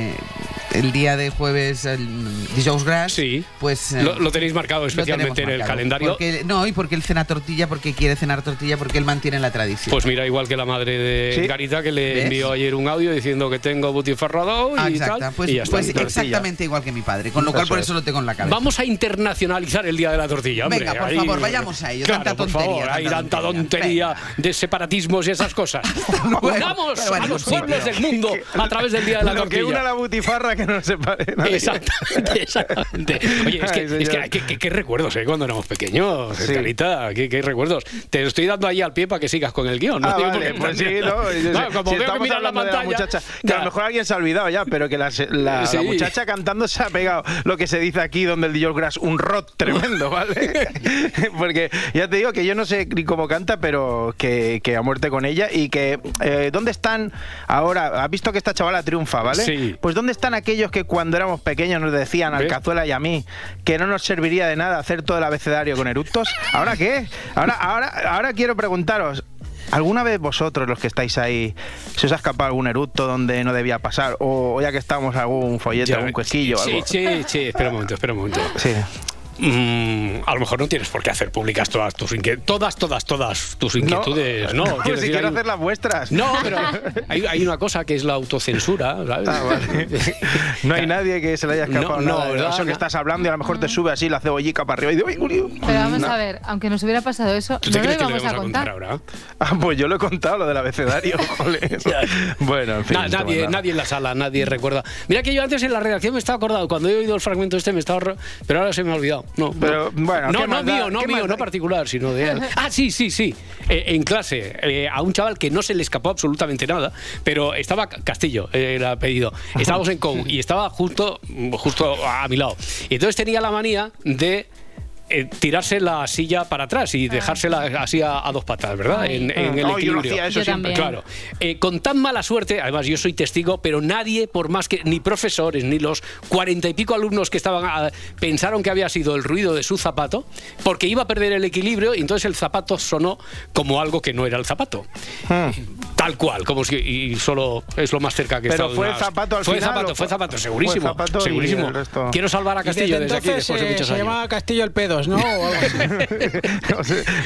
[SPEAKER 17] el día de jueves, el Dijous Gras, pues... eh,
[SPEAKER 2] Lo, lo tenéis marcado especialmente en el
[SPEAKER 17] marcado.
[SPEAKER 2] calendario.
[SPEAKER 17] Porque- no, y porque él cena tortilla, porque quiere cenar tortilla, porque él mantiene la tradición.
[SPEAKER 2] Pues mira, igual que la madre de
[SPEAKER 17] Sí.
[SPEAKER 2] Garita que le
[SPEAKER 17] ¿Ves?
[SPEAKER 2] envió ayer un audio diciendo que tengo butifarrado
[SPEAKER 17] Ah,
[SPEAKER 2] y
[SPEAKER 17] exacta.
[SPEAKER 2] tal.
[SPEAKER 17] Pues,
[SPEAKER 2] y ya está,
[SPEAKER 17] pues
[SPEAKER 2] tortilla.
[SPEAKER 17] exactamente igual que mi padre, con lo cual
[SPEAKER 2] Eso
[SPEAKER 17] por
[SPEAKER 2] es.
[SPEAKER 17] eso lo tengo en la cabeza.
[SPEAKER 2] Vamos a internacionalizar el día de la tortilla, hombre.
[SPEAKER 17] Venga, por
[SPEAKER 2] Ahí-
[SPEAKER 17] favor, vayamos a ello.
[SPEAKER 2] Claro,
[SPEAKER 17] Tanta
[SPEAKER 2] por
[SPEAKER 17] tontería,
[SPEAKER 2] favor, hay
[SPEAKER 17] tanta
[SPEAKER 2] tanta tontería de separatismos y esas cosas.
[SPEAKER 17] Pero bueno,
[SPEAKER 2] a los
[SPEAKER 17] sí,
[SPEAKER 2] pueblos
[SPEAKER 17] pero-
[SPEAKER 2] del mundo a través del día de la
[SPEAKER 6] Lo que
[SPEAKER 2] tortilla.
[SPEAKER 6] una la butifarra que no se pare nadie.
[SPEAKER 2] Exactamente, exactamente. Oye, es que,
[SPEAKER 6] Ay,
[SPEAKER 2] es que, recuerdos, ¿eh? Cuando éramos pequeños,
[SPEAKER 6] Sí.
[SPEAKER 2] Carita, qué, qué recuerdos. Te estoy dando ahí al pie para que sigas con el guion. ¿no?
[SPEAKER 6] Ah, vale, pues sí, no, yo
[SPEAKER 2] como
[SPEAKER 6] Si
[SPEAKER 2] veo que miras la
[SPEAKER 6] de
[SPEAKER 2] pantalla,
[SPEAKER 6] muchacha, que a lo mejor alguien se ha olvidado ya, pero que la, muchacha cantando se ha pegado lo que se dice aquí donde el DJ Grass, un rot tremendo, ¿vale? Porque ya te digo que yo no sé ni cómo canta, pero que, que a muerte con ella y que eh, ¿dónde están ahora? ¿Has visto que esta chavala triunfa, ¿vale?
[SPEAKER 2] Sí.
[SPEAKER 6] Pues ¿dónde están aquellos que cuando éramos pequeños nos decían al. Cazuela y a mí que no nos serviría de nada hacer todo el abecedario con eructos? ¿Ahora qué? Ahora, ahora, ahora quiero preguntaros. ¿Alguna vez vosotros, los que estáis ahí, se os ha escapado algún eructo donde no debía pasar? O, ya que estamos, algún follete,
[SPEAKER 2] Ya,
[SPEAKER 6] algún cuesquillo,
[SPEAKER 2] sí,
[SPEAKER 6] algo.
[SPEAKER 2] Sí, sí, espera un momento, espera un momento.
[SPEAKER 6] Sí.
[SPEAKER 2] Mm, a lo mejor no tienes por qué hacer públicas todas tus inquietudes. Todas, todas, todas tus inquietudes. No,
[SPEAKER 6] no,
[SPEAKER 2] quiero
[SPEAKER 6] si
[SPEAKER 2] decir,
[SPEAKER 6] quiero
[SPEAKER 2] hay-
[SPEAKER 6] hacer las vuestras.
[SPEAKER 2] No, pero hay, hay una cosa que es la autocensura, ¿sabes?
[SPEAKER 6] Ah, vale. No hay nadie que se le haya escapado
[SPEAKER 2] No, no,
[SPEAKER 6] nada
[SPEAKER 2] ¿verdad?
[SPEAKER 6] eso que
[SPEAKER 2] No.
[SPEAKER 6] estás hablando y a lo mejor te sube así la cebollica para arriba y digo.
[SPEAKER 11] Pero vamos
[SPEAKER 6] No.
[SPEAKER 11] a ver, aunque nos hubiera pasado eso,
[SPEAKER 6] ¿Tú
[SPEAKER 11] no
[SPEAKER 6] te
[SPEAKER 11] lo
[SPEAKER 6] crees que le
[SPEAKER 11] íbamos a
[SPEAKER 6] vamos a
[SPEAKER 11] contar.
[SPEAKER 2] ahora?
[SPEAKER 6] Ah, pues yo lo he contado, lo del abecedario, joder. Bueno, en fin.
[SPEAKER 2] Na-
[SPEAKER 6] no
[SPEAKER 2] nadie,
[SPEAKER 6] nada.
[SPEAKER 2] nadie en la sala, nadie recuerda. Mira que yo antes en la redacción me estaba acordado, cuando he oído el fragmento este me estaba... Pero ahora se me ha olvidado. No,
[SPEAKER 6] Pero,
[SPEAKER 2] no.
[SPEAKER 6] bueno,
[SPEAKER 2] no,
[SPEAKER 6] ¿qué
[SPEAKER 2] no mío, no
[SPEAKER 6] ¿Qué
[SPEAKER 2] mío, no particular, sino de él. Ah, sí, sí, sí. Eh, en clase, eh, a un chaval que no se le escapó absolutamente nada, pero estaba Castillo, eh, era pedido. Estábamos en COU y estaba justo, justo a mi lado. Y entonces tenía la manía de eh, tirarse la silla para atrás y dejársela así a, a dos patas, ¿verdad?
[SPEAKER 6] Ay.
[SPEAKER 2] En, en el
[SPEAKER 6] Ah, yo lo
[SPEAKER 2] equilibrio.
[SPEAKER 6] hacía eso Yo siempre. también.
[SPEAKER 2] Claro. Eh, con tan mala suerte, además yo soy testigo, pero nadie, por más que ni profesores, ni los cuarenta y pico alumnos que estaban, ah, pensaron que había sido el ruido de su zapato, porque iba a perder el equilibrio y entonces el zapato sonó como algo que no era el zapato. Tal cual, como si y solo es lo más cerca que
[SPEAKER 6] Pero fue
[SPEAKER 2] una-
[SPEAKER 6] zapato al
[SPEAKER 2] fue
[SPEAKER 6] final,
[SPEAKER 2] Zapato,
[SPEAKER 6] ¿o
[SPEAKER 2] fue
[SPEAKER 6] fue-
[SPEAKER 2] zapato, segurísimo.
[SPEAKER 6] fue zapato
[SPEAKER 2] segurísimo.
[SPEAKER 6] el?
[SPEAKER 2] Quiero salvar a Castillo
[SPEAKER 3] desde
[SPEAKER 2] desde, aquí
[SPEAKER 3] entonces
[SPEAKER 2] después de muchos
[SPEAKER 3] se
[SPEAKER 2] años.
[SPEAKER 3] llamaba Castillo el ¿no?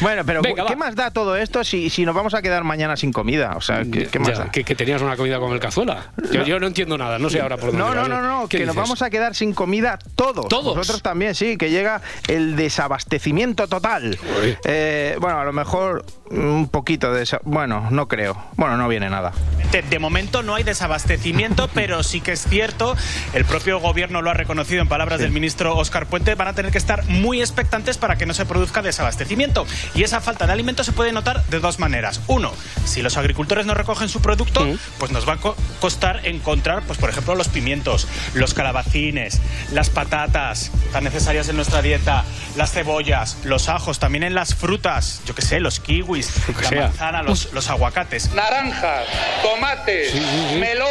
[SPEAKER 6] Bueno, pero
[SPEAKER 2] Venga,
[SPEAKER 6] ¿qué
[SPEAKER 2] va.
[SPEAKER 6] más da todo esto si, si nos vamos a quedar mañana sin comida? O sea, ¿qué, qué más
[SPEAKER 2] Ya,
[SPEAKER 6] da?
[SPEAKER 2] que, que tenías una comida con el cazuela. Yo, yo no entiendo nada, no sé ahora por dónde
[SPEAKER 6] No, no, no, no,
[SPEAKER 2] ¿Qué
[SPEAKER 6] que nos vamos a quedar sin comida todos.
[SPEAKER 2] ¿Todos?
[SPEAKER 6] Nosotros también, sí, que llega el desabastecimiento total. Eh, bueno, a lo mejor un poquito de... desa- Bueno, no creo. Bueno, no viene nada.
[SPEAKER 18] De, de momento no hay desabastecimiento, pero sí que es cierto, el propio gobierno lo ha reconocido en palabras del ministro Óscar Puente, van a tener que estar muy expectantes para que no se produzca desabastecimiento. Y esa falta de alimentos se puede notar de dos maneras. Uno, si los agricultores no recogen su producto, pues nos va a co- costar encontrar, pues por ejemplo, los pimientos, los calabacines, las patatas tan necesarias en nuestra dieta, las cebollas, los ajos, también en las frutas, yo qué sé, los kiwis, kiwis, la
[SPEAKER 2] sea.
[SPEAKER 18] manzana, los, los aguacates.
[SPEAKER 19] Naranjas, tomates, melón,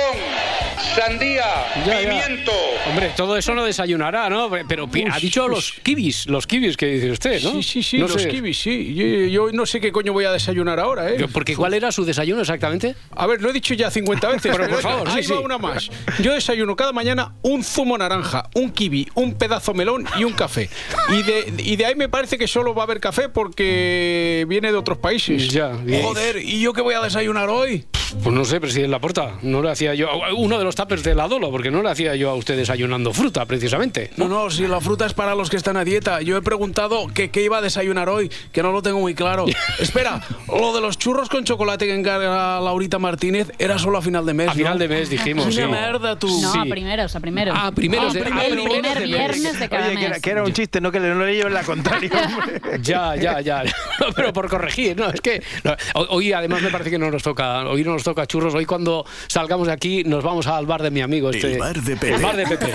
[SPEAKER 19] sandía, pimiento.
[SPEAKER 2] Hombre, todo eso no desayunará, ¿no? Pero ha dicho los kibis, los kibis que dice usted, ¿no?
[SPEAKER 3] Sí, sí, sí,
[SPEAKER 2] No
[SPEAKER 3] los
[SPEAKER 2] sé.
[SPEAKER 3] kibis, sí. Yo, yo no sé qué coño voy a desayunar ahora, ¿eh?
[SPEAKER 2] Porque ¿cuál era su desayuno exactamente?
[SPEAKER 3] A ver, lo he dicho ya 50 veces.
[SPEAKER 2] Pero, por favor,
[SPEAKER 3] ahí
[SPEAKER 2] sí,
[SPEAKER 3] va
[SPEAKER 2] sí.
[SPEAKER 3] una más. Yo desayuno cada mañana un zumo naranja, un kiwi, un pedazo melón y un café. Y de, y de ahí me parece que solo va a haber café porque viene de otros países.
[SPEAKER 2] Ya, bien.
[SPEAKER 3] Joder, ¿y yo qué voy a desayunar hoy?
[SPEAKER 2] Pues no sé, presidente Laporta. No le hacía yo. Uno de los tapers de la Dolo, porque no le hacía yo a usted desayunando fruta, precisamente.
[SPEAKER 3] No, no, si la fruta es para los que están a dieta. Yo he preguntado que qué iba a desayunar hoy, que no lo tengo muy claro. Espera, lo de los churros con chocolate que encarga Laurita Martínez era solo a final de mes.
[SPEAKER 2] A final de mes dijimos,
[SPEAKER 3] Una
[SPEAKER 2] sí.
[SPEAKER 3] mierda tú.
[SPEAKER 5] No,
[SPEAKER 2] Sí.
[SPEAKER 5] a primeros, a primeros.
[SPEAKER 2] Ah, primeros de-
[SPEAKER 5] Ah,
[SPEAKER 2] ah,
[SPEAKER 5] el
[SPEAKER 2] primeros
[SPEAKER 5] primer
[SPEAKER 2] de
[SPEAKER 5] viernes de cada
[SPEAKER 6] Oye, que era,
[SPEAKER 5] mes.
[SPEAKER 6] que era un chiste, no que le- no le lleven la contraria.
[SPEAKER 2] Ya, ya, ya. No, pero por corregir, no, es que no, hoy- hoy además me parece que no nos toca, hoy no nos toca churros, hoy cuando salgamos de aquí nos vamos al bar de mi amigo este.
[SPEAKER 20] El bar de Pepe.
[SPEAKER 2] El bar de Pepe.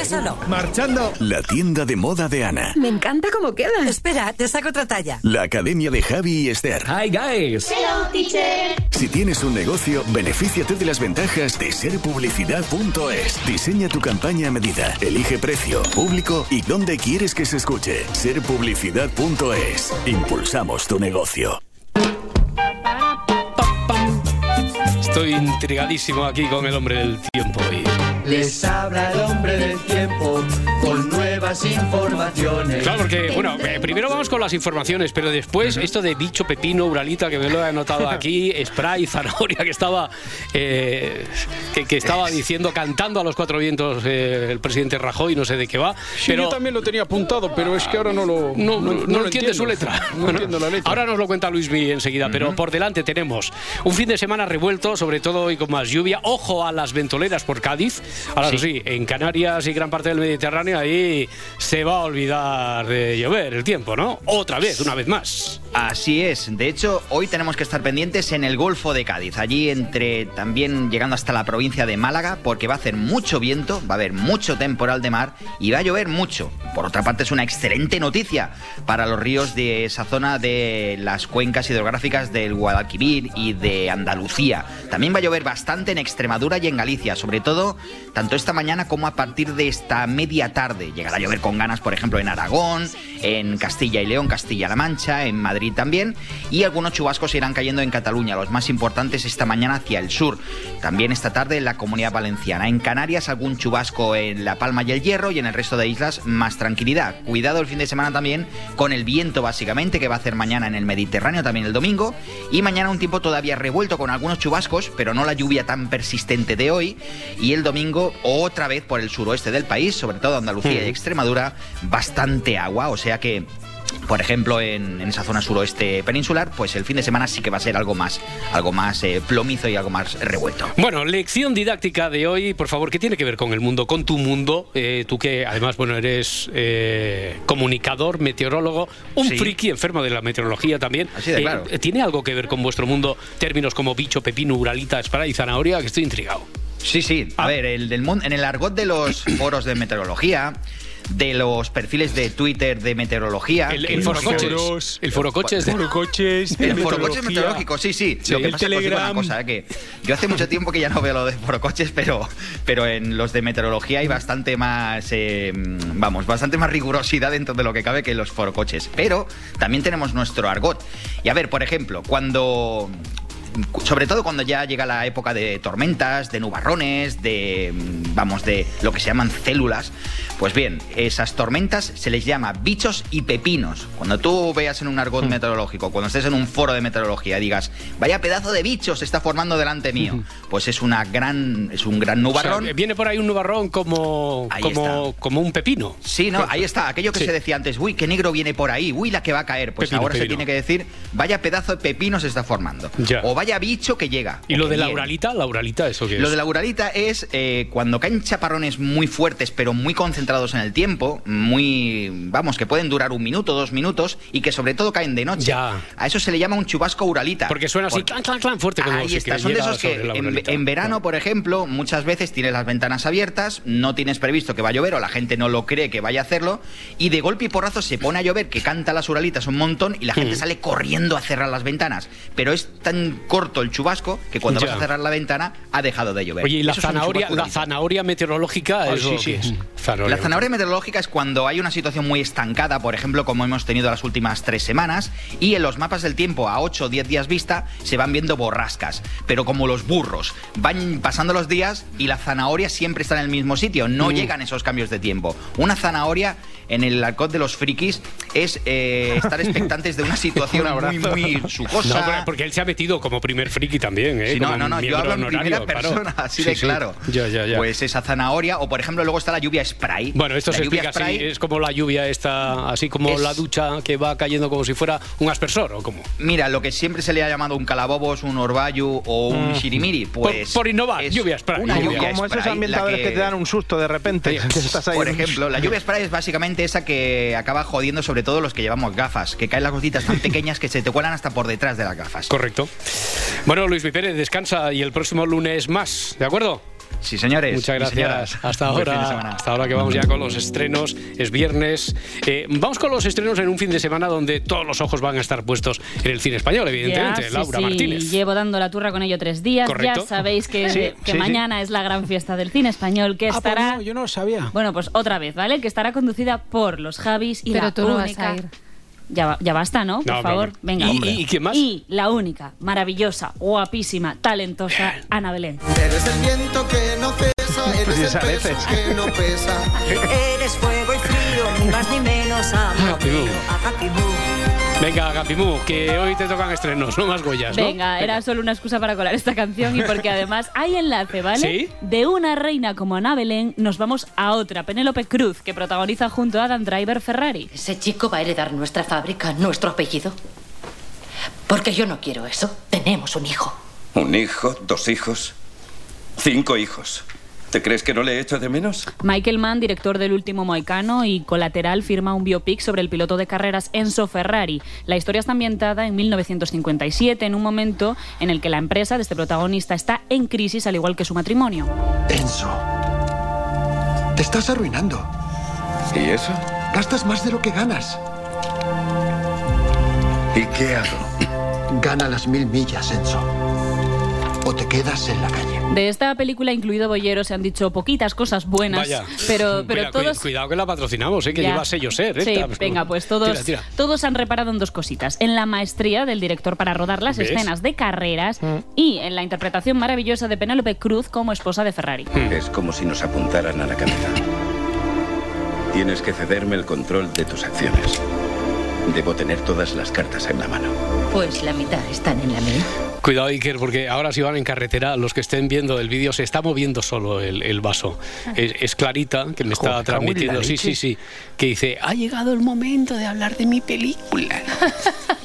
[SPEAKER 20] Marchando. La tienda de moda de Ana.
[SPEAKER 1] Me encanta cómo queda. Espera, te saco otra talla.
[SPEAKER 20] La academia de Javi y Esther.
[SPEAKER 1] Hi, guys.
[SPEAKER 7] Hello, teacher.
[SPEAKER 20] Si tienes un negocio, benefíciate de las ventajas de serpublicidad.es. Diseña tu campaña a medida, elige precio, público y dónde quieres que se escuche. Serpublicidad.es. Impulsamos tu negocio.
[SPEAKER 2] Estoy intrigadísimo aquí con el hombre del tiempo. y-
[SPEAKER 10] Les habla el hombre del tiempo con nuevas informaciones.
[SPEAKER 2] Claro, porque, bueno, eh, primero vamos con las informaciones, pero después esto de bicho, pepino, uralita, que me lo he anotado aquí, spray, zanahoria, que estaba, eh, que, que estaba diciendo, cantando a los cuatro vientos eh, el presidente Rajoy, no sé de qué va.
[SPEAKER 3] Sí,
[SPEAKER 2] pero
[SPEAKER 3] yo también lo tenía apuntado, pero es que ahora no lo.
[SPEAKER 2] no, no, no
[SPEAKER 3] lo
[SPEAKER 2] entiende su letra.
[SPEAKER 3] No entiendo la letra.
[SPEAKER 2] Ahora nos lo cuenta Luis Mi enseguida, pero por delante tenemos un fin de semana revuelto, sobre todo hoy con más lluvia. Ojo a las ventoleras por Cádiz. Ahora sí. sí, en Canarias y gran parte del Mediterráneo ahí se va a olvidar de llover el tiempo, ¿no? Otra vez, una vez más.
[SPEAKER 4] Así es. De hecho, hoy tenemos que estar pendientes en el Golfo de Cádiz, allí entre también llegando hasta la provincia de Málaga, porque va a hacer mucho viento, va a haber mucho temporal de mar y va a llover mucho. Por otra parte, es una excelente noticia para los ríos de esa zona de las cuencas hidrográficas del Guadalquivir y de Andalucía. También va a llover bastante en Extremadura y en Galicia, sobre todo tanto esta mañana como a partir de esta media tarde. Llegará a llover con ganas, por ejemplo, en Aragón, en Castilla y León, Castilla-La Mancha, en Madrid también, y algunos chubascos irán cayendo en Cataluña, los más importantes esta mañana hacia el sur. También esta tarde en la Comunidad Valenciana. En Canarias algún chubasco en La Palma y el Hierro y en el resto de islas más tranquilidad. Cuidado el fin de semana también con el viento básicamente que va a hacer mañana en el Mediterráneo, también el domingo, y mañana un tiempo todavía revuelto con algunos chubascos, pero no la lluvia tan persistente de hoy, y el domingo otra vez por el suroeste del país, sobre todo Andalucía y Extremadura, bastante agua, o sea que por ejemplo, en, en esa zona suroeste peninsular, pues el fin de semana sí que va a ser algo más, algo más eh, plomizo y algo más revuelto.
[SPEAKER 2] Bueno, lección didáctica de hoy, por favor, ¿qué tiene que ver con el mundo, con tu mundo? Eh, tú que además, bueno, eres eh, comunicador, meteorólogo, un
[SPEAKER 4] Sí.
[SPEAKER 2] friki enfermo de la meteorología también.
[SPEAKER 4] Así de claro.
[SPEAKER 2] ¿Tiene algo que ver con vuestro mundo términos como bicho, pepino, uralita, espara y zanahoria? Que estoy intrigado.
[SPEAKER 4] Sí, sí. A ver, el del en el argot de los foros de meteorología, de los perfiles de Twitter de meteorología.
[SPEAKER 2] El, el forocoches.
[SPEAKER 4] foros-
[SPEAKER 2] El forocoches. de-
[SPEAKER 9] Forocoches,
[SPEAKER 4] El forocoches meteorológico, sí, sí.
[SPEAKER 9] Sí.
[SPEAKER 4] Lo que
[SPEAKER 9] El
[SPEAKER 4] pasa es que cosa, eh, que yo hace mucho tiempo que ya no veo lo de forocoches, pero, pero en los de meteorología hay bastante más, eh, vamos, bastante más rigurosidad dentro de lo que cabe que en los forocoches. Pero también tenemos nuestro argot. Y a ver, por ejemplo, cuando sobre todo cuando ya llega la época de tormentas, de nubarrones, de mm, vamos, de lo que se llaman células, pues bien, esas tormentas se les llama bichos y pepinos. Cuando tú veas en un argot meteorológico, cuando estés en un foro de meteorología, digas, vaya pedazo de bicho se está formando delante mío, pues es una gran, es un gran
[SPEAKER 2] O sea,
[SPEAKER 4] nubarrón.
[SPEAKER 2] viene por ahí un nubarrón como, como, como un pepino.
[SPEAKER 4] Sí, no, ahí está, aquello que
[SPEAKER 2] Sí.
[SPEAKER 4] se decía antes, uy, qué negro viene por ahí, uy, la que va a caer. Pues
[SPEAKER 2] Pepino,
[SPEAKER 4] ahora se tiene que decir, vaya pedazo de pepino se está formando.
[SPEAKER 2] Ya.
[SPEAKER 4] O vaya haya bicho que llega.
[SPEAKER 2] ¿Y lo de la uralita? ¿La uralita eso qué es?
[SPEAKER 4] Lo de la uralita es eh, cuando caen chaparrones muy fuertes, pero muy concentrados en el tiempo, muy, vamos, que pueden durar un minuto, dos minutos, y que sobre todo caen de noche. A eso se le llama un chubasco uralita.
[SPEAKER 2] Porque suena así, clan, clan, clan, fuerte como
[SPEAKER 4] Ahí está, son de esos que en verano, por ejemplo, muchas veces tienes las ventanas abiertas, no tienes previsto que va a llover o la gente no lo cree que vaya a hacerlo, y de golpe y porrazo se pone a llover, que canta las uralitas un montón, y la gente
[SPEAKER 2] Mm.
[SPEAKER 4] sale corriendo a cerrar las ventanas. Pero es tan corto el chubasco que cuando
[SPEAKER 2] Ya.
[SPEAKER 4] vas a cerrar la ventana ha dejado de llover.
[SPEAKER 2] Oye, ¿y la zanahoria, la zanahoria meteorológica? Eso
[SPEAKER 4] sí, sí.
[SPEAKER 2] es?
[SPEAKER 4] La zanahoria meteorológica es cuando hay una situación muy estancada, por ejemplo, como hemos tenido las últimas tres semanas, y en los mapas del tiempo a 8 o 10 días vista se van viendo borrascas. Pero como los burros, van pasando los días y la zanahoria siempre está en el mismo sitio, no
[SPEAKER 2] Mm.
[SPEAKER 4] llegan esos cambios de tiempo. Una zanahoria en el arcot de los frikis es eh, estar expectantes de una situación
[SPEAKER 2] Un
[SPEAKER 4] muy, muy sucosa.
[SPEAKER 2] No, porque él se ha metido como primer friki también, ¿eh?
[SPEAKER 4] Sí, no,
[SPEAKER 2] Como
[SPEAKER 4] no, no, yo hablo en
[SPEAKER 2] honorario,
[SPEAKER 4] primera
[SPEAKER 2] claro.
[SPEAKER 4] persona, así
[SPEAKER 2] Sí,
[SPEAKER 4] de
[SPEAKER 2] sí.
[SPEAKER 4] claro.
[SPEAKER 2] Ya, ya, ya.
[SPEAKER 4] Pues esa zanahoria, o por ejemplo, luego está la lluvia spray.
[SPEAKER 2] Bueno, esto
[SPEAKER 4] la
[SPEAKER 2] se
[SPEAKER 4] lluvia
[SPEAKER 2] explica así, es como la lluvia esta, así como
[SPEAKER 4] Es-
[SPEAKER 2] la ducha que va cayendo como si fuera un aspersor, ¿o cómo?
[SPEAKER 4] Mira, lo que siempre se le ha llamado un calabobos, un orvallo o un
[SPEAKER 2] Mm.
[SPEAKER 4] shirimiri, pues...
[SPEAKER 2] Por- por innovar,
[SPEAKER 4] es
[SPEAKER 2] lluvia spray,
[SPEAKER 4] Una
[SPEAKER 2] lluvia.
[SPEAKER 6] Como esos
[SPEAKER 4] spray,
[SPEAKER 6] ambientadores
[SPEAKER 4] la
[SPEAKER 6] que... te dan un susto de repente. que estás ahí
[SPEAKER 4] Por ejemplo, la lluvia spray es básicamente esa que acaba jodiendo sobre todo los que llevamos gafas, que caen las gotitas tan pequeñas que se te cuelan hasta por detrás de las gafas.
[SPEAKER 2] Correcto. Bueno, Luis Pérez, descansa y el próximo lunes más, ¿de acuerdo?
[SPEAKER 4] Sí, señores.
[SPEAKER 2] Muchas gracias.
[SPEAKER 4] señoras.
[SPEAKER 2] Hasta ahora. Hasta ahora que vamos ya con los estrenos. Es viernes. Eh, vamos con los estrenos en un fin de semana donde todos los ojos van a estar puestos en el cine español, evidentemente.
[SPEAKER 5] Ya, sí,
[SPEAKER 2] Laura
[SPEAKER 5] sí,
[SPEAKER 2] Martínez.
[SPEAKER 5] Llevo dando la turra con ello tres días.
[SPEAKER 2] Correcto.
[SPEAKER 5] Ya sabéis que,
[SPEAKER 2] Sí,
[SPEAKER 5] que
[SPEAKER 2] sí, sí.
[SPEAKER 5] mañana es la gran fiesta del cine español que
[SPEAKER 3] Ah, pues
[SPEAKER 5] estará.
[SPEAKER 3] no, yo no lo sabía.
[SPEAKER 5] Bueno, pues otra vez, ¿vale? Que estará conducida por los Javis y
[SPEAKER 11] Pero
[SPEAKER 5] la
[SPEAKER 11] tú no vas
[SPEAKER 5] única.
[SPEAKER 11] a ir.
[SPEAKER 5] Ya, ya basta, ¿no? Por
[SPEAKER 2] No,
[SPEAKER 5] favor, venga.
[SPEAKER 2] ¿Y- y- y quién más?
[SPEAKER 5] Y la única, maravillosa, guapísima, talentosa, Ana Belén.
[SPEAKER 10] Eres el viento que no cesa,
[SPEAKER 2] Pues
[SPEAKER 10] eres el peso
[SPEAKER 2] veces.
[SPEAKER 10] que no pesa.
[SPEAKER 15] Eres fuego y frío, ni más ni menos, mío, Agapimú.
[SPEAKER 2] Venga, Gapimú, que hoy te tocan estrenos, no más Goyas, ¿no?
[SPEAKER 5] Venga, era solo una excusa para colar esta canción y porque además hay enlace, ¿vale?
[SPEAKER 2] ¿Sí?
[SPEAKER 5] De una reina como Ana Belén nos vamos a otra, Penélope Cruz, que protagoniza junto a Adam Driver Ferrari.
[SPEAKER 21] Ese chico va a heredar nuestra fábrica, nuestro apellido. Porque yo no quiero eso. Tenemos un hijo.
[SPEAKER 22] Un hijo, dos hijos, cinco hijos. ¿Te crees que no le echo de menos?
[SPEAKER 5] Michael Mann, director del último Moicano y Colateral, firma un biopic sobre el piloto de carreras Enzo Ferrari. La historia está ambientada en 1957, en un momento en el que la empresa de este protagonista está en crisis, al igual que su matrimonio.
[SPEAKER 23] Enzo, te estás arruinando.
[SPEAKER 22] ¿Y eso?
[SPEAKER 23] Gastas más de lo que ganas.
[SPEAKER 22] ¿Y qué hago?
[SPEAKER 23] Gana las mil millas, Enzo. O te quedas en la calle.
[SPEAKER 5] De esta película, incluido Bollero, se han dicho poquitas cosas buenas,
[SPEAKER 2] Vaya.
[SPEAKER 5] pero, pero todos...
[SPEAKER 2] Cuidado que la patrocinamos, ¿eh? que
[SPEAKER 5] Ya.
[SPEAKER 2] lleva sello ser.
[SPEAKER 5] Sí,
[SPEAKER 2] esta.
[SPEAKER 5] venga, pues todos,
[SPEAKER 2] Tira, tira.
[SPEAKER 5] todos han reparado en dos cositas. En la maestría del director para rodar las
[SPEAKER 22] ¿Ves?
[SPEAKER 5] escenas de carreras
[SPEAKER 2] Mm.
[SPEAKER 5] y en la interpretación maravillosa de Penélope Cruz como esposa de Ferrari.
[SPEAKER 22] Es como si nos apuntaran a la cabeza. Tienes que cederme el control de tus acciones. Debo tener todas las cartas en la mano.
[SPEAKER 21] Pues la mitad están en la mía.
[SPEAKER 2] Cuidado, Iker, porque ahora si van en carretera, los que estén viendo el vídeo, se está moviendo solo el, el vaso. Es, es Clarita, que me está
[SPEAKER 6] Joder, la
[SPEAKER 2] transmitiendo, sí, sí, sí, que dice, ha llegado el momento de hablar de mi película.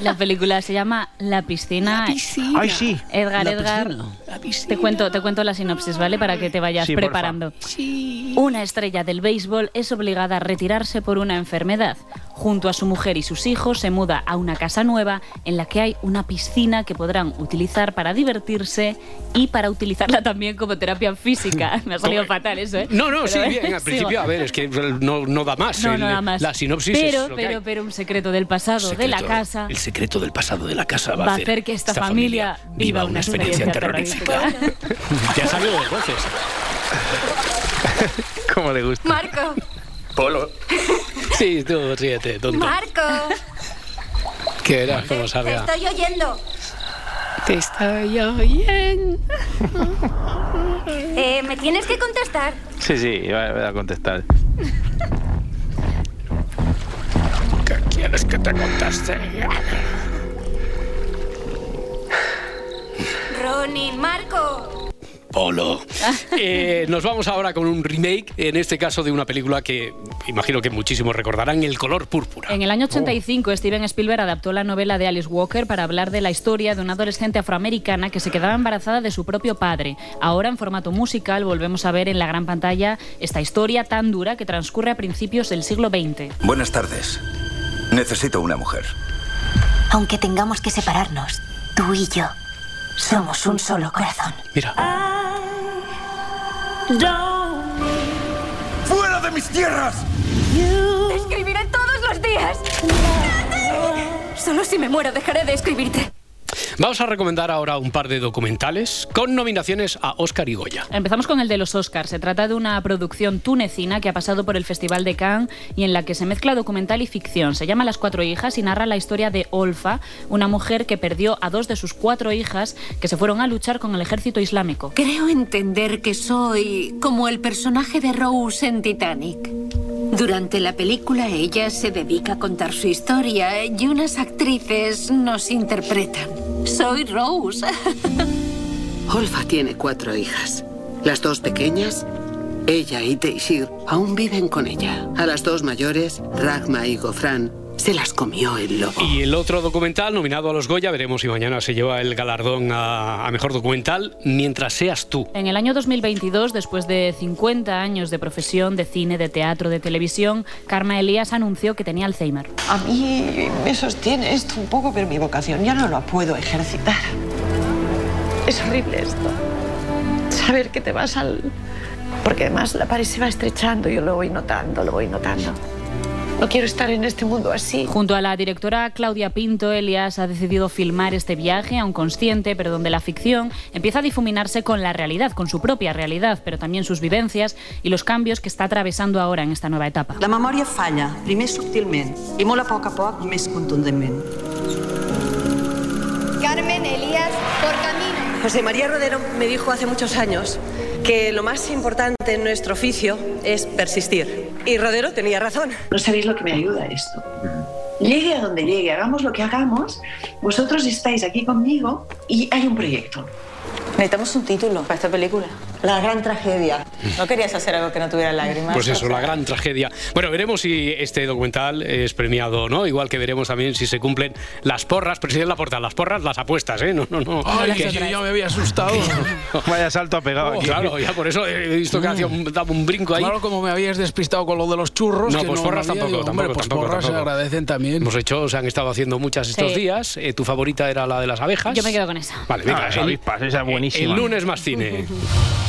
[SPEAKER 5] La película se llama La piscina.
[SPEAKER 6] Ay, sí.
[SPEAKER 5] Edgar,
[SPEAKER 6] La
[SPEAKER 5] Edgar.
[SPEAKER 6] piscina.
[SPEAKER 5] Te cuento, te cuento la sinopsis, ¿vale? Para que te vayas
[SPEAKER 6] Sí,
[SPEAKER 5] preparando. Una estrella del béisbol es obligada a retirarse por una enfermedad. Junto a su mujer y sus hijos se muda a una casa nueva en la que hay una piscina que podrán utilizar para divertirse y para utilizarla también como terapia física. Me ha salido fatal eso, ¿eh?
[SPEAKER 2] No, no, sí,
[SPEAKER 5] Pero,
[SPEAKER 2] bien, al
[SPEAKER 5] sigo.
[SPEAKER 2] principio, a ver, es que no, no da más.
[SPEAKER 5] No,
[SPEAKER 2] el-
[SPEAKER 5] no da más.
[SPEAKER 2] La sinopsis
[SPEAKER 5] pero,
[SPEAKER 2] es lo que
[SPEAKER 5] pero,
[SPEAKER 2] hay.
[SPEAKER 5] pero un secreto del pasado de la
[SPEAKER 2] Secreto-
[SPEAKER 5] casa
[SPEAKER 2] El secreto del pasado de la casa va,
[SPEAKER 5] va a hacer que esta, familia, viva una experiencia, terrorífica.
[SPEAKER 2] Ya salió dos voces.
[SPEAKER 6] ¿Cómo le gusta?
[SPEAKER 24] Marco,
[SPEAKER 2] Polo. Sí, tú ríete, tonto.
[SPEAKER 24] Marco,
[SPEAKER 2] Que era como
[SPEAKER 24] te
[SPEAKER 2] salga.
[SPEAKER 24] estoy oyendo.
[SPEAKER 2] Te estoy oyendo.
[SPEAKER 24] Eh, ¿Me tienes que contestar?
[SPEAKER 6] Sí, sí, voy a voy a contestar.
[SPEAKER 2] ¿Qué quieres que te conteste?
[SPEAKER 24] Ronin, Marco.
[SPEAKER 2] Polo. Eh, nos vamos ahora con un remake, en este caso de una película que imagino que muchísimos recordarán, El color púrpura.
[SPEAKER 5] En el año 85, Steven Spielberg adaptó la novela de Alice Walker para hablar de la historia de una adolescente afroamericana que se quedaba embarazada de su propio padre. Ahora, en formato musical, volvemos a ver en la gran pantalla esta historia tan dura que transcurre a principios del siglo XX.
[SPEAKER 22] Buenas tardes. Necesito una mujer.
[SPEAKER 7] Aunque tengamos que separarnos, tú y yo somos un solo corazón.
[SPEAKER 2] Mira.
[SPEAKER 22] ¡Fuera de mis tierras!
[SPEAKER 24] Te escribiré todos los días. Solo si me muero dejaré de escribirte.
[SPEAKER 2] Vamos a recomendar ahora un par de documentales con nominaciones a Oscar y Goya.
[SPEAKER 5] Empezamos con el de los Oscars. Se trata de una producción tunecina que ha pasado por el Festival de Cannes y en la que se mezcla documental y ficción. Se llama Las Cuatro Hijas y narra la historia de Olfa, una mujer que perdió a dos de sus cuatro hijas que se fueron a luchar con el ejército islámico.
[SPEAKER 25] Creo entender que soy como el personaje de Rose en Titanic. Durante la película ella se dedica a contar su historia y unas actrices nos interpretan. Soy Rose.
[SPEAKER 26] Olfa tiene cuatro hijas. Las dos pequeñas, ella y Teishir, aún viven con ella. A las dos mayores, Ragma y Gofran, se las comió el lobo.
[SPEAKER 2] Y el otro documental nominado a los Goya, veremos si mañana se lleva el galardón a, a mejor documental, Mientras seas tú.
[SPEAKER 5] En el año 2022, después de 50 años de profesión de cine, de teatro, de televisión, Karma Elías anunció que tenía Alzheimer.
[SPEAKER 27] A mí me sostiene esto un poco, pero mi vocación ya no la puedo ejercitar. Es horrible esto. Saber que te vas al... Porque además la pared se va estrechando, yo lo voy notando, lo voy notando. No quiero estar en este mundo así.
[SPEAKER 5] Junto a la directora Claudia Pinto, Elias ha decidido filmar este viaje, aún consciente, pero donde la ficción empieza a difuminarse con la realidad, con su propia realidad, pero también sus vivencias y los cambios que está atravesando ahora en esta nueva etapa.
[SPEAKER 28] La memòria falla, primer subtilment i molt a poc a poc més contundentment.
[SPEAKER 24] Carmen Elías por camino.
[SPEAKER 28] José María Rodero me dijo hace muchos años que lo más importante en nuestro oficio es persistir. Y Rodero tenía razón. No sabéis lo que me ayuda esto. Llegue a donde llegue, hagamos lo que hagamos, vosotros estáis aquí conmigo y hay un proyecto.
[SPEAKER 29] Necesitamos un título para esta película. La gran tragedia. ¿No querías hacer algo que no tuviera lágrimas?
[SPEAKER 2] Pues eso, la gran tragedia. Bueno, veremos si este documental es premiado o no, igual que veremos también si se cumplen las porras, presidente la porta, las porras, las apuestas, ¿eh? No, no, no.
[SPEAKER 3] Ay,
[SPEAKER 2] Que-
[SPEAKER 3] yo ya me había asustado.
[SPEAKER 6] Vaya salto ha pegado
[SPEAKER 2] Oh,
[SPEAKER 6] aquí.
[SPEAKER 2] claro, ya por eso he visto que hacía un, daba un brinco ahí.
[SPEAKER 3] Claro, como me habías despistado con lo de los churros.
[SPEAKER 2] No,
[SPEAKER 3] que
[SPEAKER 2] pues porras
[SPEAKER 3] había,
[SPEAKER 2] tampoco,
[SPEAKER 3] digo, hombre,
[SPEAKER 2] tampoco,
[SPEAKER 3] pues
[SPEAKER 2] tampoco,
[SPEAKER 3] porras se
[SPEAKER 2] tampoco.
[SPEAKER 3] agradecen también.
[SPEAKER 2] Hemos hecho, se han estado haciendo muchas estos
[SPEAKER 5] Sí.
[SPEAKER 2] días. Eh, tu favorita era la de las abejas.
[SPEAKER 5] Yo me quedo con esa.
[SPEAKER 2] Vale, venga,
[SPEAKER 6] Ah, las avispas, esa es buenísima.
[SPEAKER 2] El lunes más cine.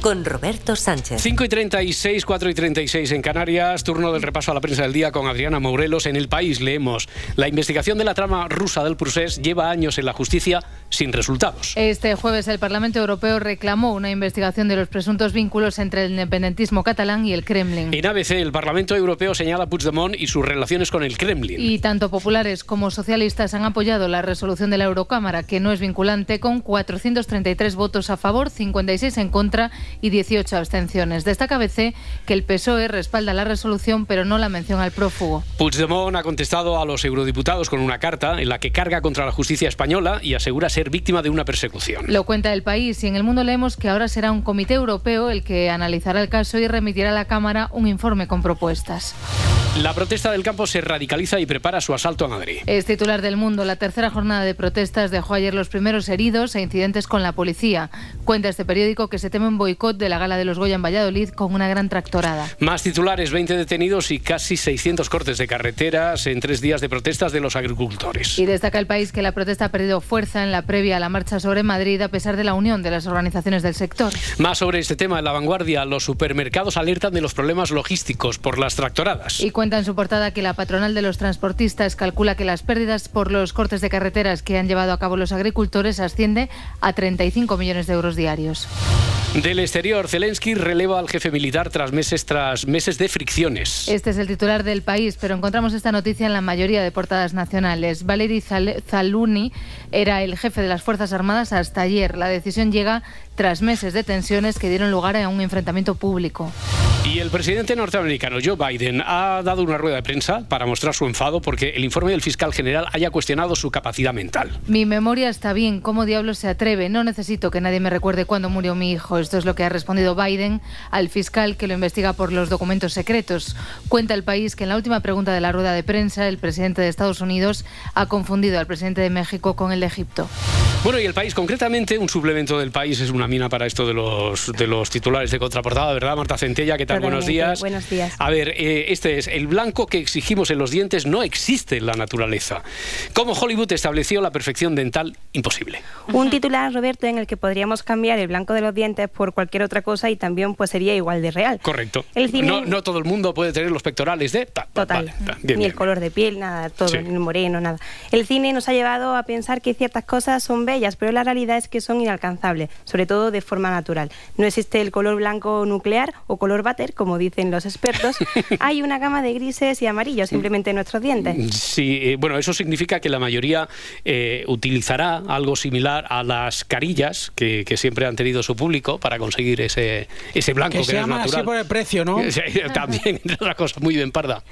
[SPEAKER 1] Con Roberto Sánchez.
[SPEAKER 2] 5 y 36, 4 y 36 en Canarias. Turno del repaso a la prensa del día con Adriana Morelos. En el país leemos: La investigación de la trama rusa del procés lleva años en la justicia sin resultados.
[SPEAKER 11] Este jueves el Parlamento Europeo reclamó una investigación de los presuntos vínculos entre el independentismo catalán y el Kremlin.
[SPEAKER 2] En ABC, el Parlamento Europeo señala a Puigdemont y sus relaciones con el Kremlin.
[SPEAKER 11] Y tanto populares como socialistas han apoyado la resolución de la Eurocámara, que no es vinculante, con 433 votos a favor, 56 en contra y 18 abstenciones. Destaca ABC que el PSOE respalda la resolución, pero no la mención al prófugo.
[SPEAKER 2] Puigdemont ha contestado a los eurodiputados con una carta en la que carga contra la justicia española y asegura ser víctima de una persecución.
[SPEAKER 11] Lo cuenta el país y en el mundo leemos que ahora será un comité europeo el que analizará el caso y remitirá a la Cámara un informe con propuestas.
[SPEAKER 2] La protesta del campo se radicaliza y prepara su asalto a Madrid.
[SPEAKER 11] Es titular del mundo. La tercera jornada de protestas dejó ayer los primeros heridos e incidentes con la policía. Cuenta este periódico que se teme un boicot de la gala de los Goya en Valladolid con una gran tractorada.
[SPEAKER 2] Más titulares, 20 detenidos y casi 600 cortes de carreteras en tres días de protestas de los agricultores.
[SPEAKER 11] Y destaca el país que la protesta ha perdido fuerza en la previa a la marcha sobre Madrid a pesar de la unión de las organizaciones del sector.
[SPEAKER 2] Más sobre este tema en la vanguardia, los supermercados alertan de los problemas logísticos por las tractoradas.
[SPEAKER 11] Y cuenta en su portada que la patronal de los transportistas calcula que las pérdidas por los cortes de carreteras que han llevado a cabo los agricultores asciende a 35 millones de euros diarios.
[SPEAKER 2] Del exterior, Zelensky releva al jefe militar tras meses tras meses de fricciones.
[SPEAKER 11] Este es el titular del país, pero encontramos esta noticia en la mayoría de portadas nacionales. Valery Zal- Zaluni era el jefe de las Fuerzas Armadas hasta ayer. La decisión llega tras meses de tensiones que dieron lugar a un enfrentamiento público.
[SPEAKER 2] Y el presidente norteamericano Joe Biden ha dado una rueda de prensa para mostrar su enfado porque el informe del fiscal general haya cuestionado su capacidad mental.
[SPEAKER 11] Mi memoria está bien. ¿Cómo diablos se atreve? No necesito que nadie me recuerde cuándo murió mi hijo. Esto es lo que ha respondido Biden al fiscal que lo investiga por los documentos secretos. Cuenta el país que en la última pregunta de la rueda de prensa, el presidente de Estados Unidos ha confundido al presidente de México con el de Egipto.
[SPEAKER 2] Bueno, y el país, concretamente, un suplemento del país es una mina para esto de los, de los titulares de contraportada, ¿verdad, Marta Centella? ¿Qué tal? Buenos días.
[SPEAKER 30] Buenos días.
[SPEAKER 2] A ver, eh, este es el blanco que exigimos en los dientes no existe en la naturaleza. ¿Cómo Hollywood estableció la perfección dental imposible?
[SPEAKER 30] Un titular, Roberto, en el que podríamos cambiar el blanco de los dientes por cualquier otra cosa y también pues sería igual de real.
[SPEAKER 2] Correcto.
[SPEAKER 30] El cine-
[SPEAKER 2] No, no todo el mundo puede tener los pectorales de... ta-
[SPEAKER 30] Total.
[SPEAKER 2] vale, ta, bien,
[SPEAKER 30] ni
[SPEAKER 2] bien.
[SPEAKER 30] el color de piel, nada, todo,
[SPEAKER 2] Sí.
[SPEAKER 30] ni el moreno, nada. El cine nos ha llevado a pensar que ciertas cosas son bellas, pero la realidad es que son inalcanzables, sobre todo de forma natural. No existe el color blanco nuclear o color váter, como dicen los expertos. Hay una gama de grises y amarillos simplemente en nuestros dientes.
[SPEAKER 2] Sí, eh, bueno, eso significa que la mayoría eh, utilizará algo similar a las carillas que, que siempre han tenido su público para conseguir ese, ese blanco
[SPEAKER 3] Que
[SPEAKER 2] que,
[SPEAKER 3] se
[SPEAKER 2] es
[SPEAKER 3] llaman así
[SPEAKER 2] natural.
[SPEAKER 3] por el precio, ¿no?
[SPEAKER 2] Sí, También, entre otras cosas, muy bien parda.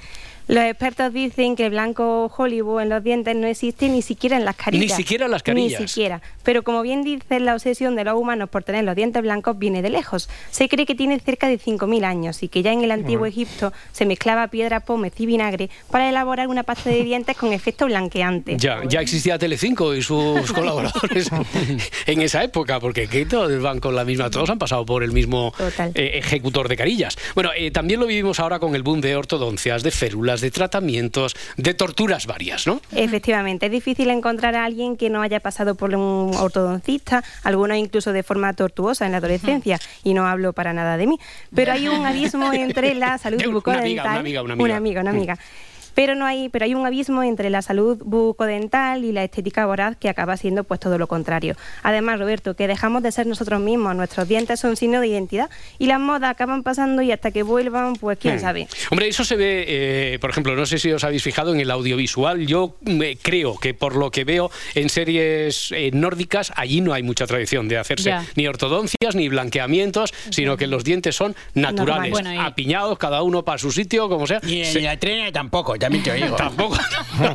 [SPEAKER 30] Los expertos dicen que el blanco Hollywood en los dientes no existe ni siquiera en las carillas.
[SPEAKER 2] Ni siquiera en las carillas.
[SPEAKER 30] Ni siquiera. Pero como bien dicen, la obsesión de los humanos por tener los dientes blancos viene de lejos. Se cree que tiene cerca de 5.000 años y que ya en el antiguo
[SPEAKER 2] Bueno.
[SPEAKER 30] Egipto se mezclaba piedra, pómez y vinagre para elaborar una pasta de dientes con efecto blanqueante.
[SPEAKER 2] Ya, ya existía Telecinco y sus colaboradores en esa época, porque que todos van con la misma, todos han pasado por el mismo eh, ejecutor de carillas. Bueno, eh, también lo vivimos ahora con el boom de ortodoncias, de férulas, de tratamientos, de torturas varias, ¿no?
[SPEAKER 30] Efectivamente, es difícil encontrar a alguien que no haya pasado por un ortodoncista, algunos incluso de forma tortuosa en la adolescencia, y no hablo para nada de mí. Pero hay un abismo entre la salud
[SPEAKER 2] Una
[SPEAKER 30] bucodental.
[SPEAKER 2] amiga, una amiga, una amiga.
[SPEAKER 30] Una amiga, una amiga. Pero no hay, pero hay un abismo entre la salud bucodental y la estética voraz que acaba siendo pues todo lo contrario. Además, Roberto, que dejamos de ser nosotros mismos, nuestros dientes son signo de identidad y las modas acaban pasando y hasta que vuelvan, pues quién
[SPEAKER 2] Hmm.
[SPEAKER 30] sabe.
[SPEAKER 2] Hombre, eso se ve, eh, por ejemplo, no sé si os habéis fijado en el audiovisual. Yo mm, eh, creo que por lo que veo en series eh, nórdicas, allí no hay mucha tradición de hacerse
[SPEAKER 5] Ya.
[SPEAKER 2] ni ortodoncias ni blanqueamientos, sino que los dientes son naturales,
[SPEAKER 5] Bueno, y-
[SPEAKER 2] apiñados, cada uno para su sitio, como sea.
[SPEAKER 3] Y en
[SPEAKER 2] Se-
[SPEAKER 3] la trena tampoco, también te digo.
[SPEAKER 2] Tampoco.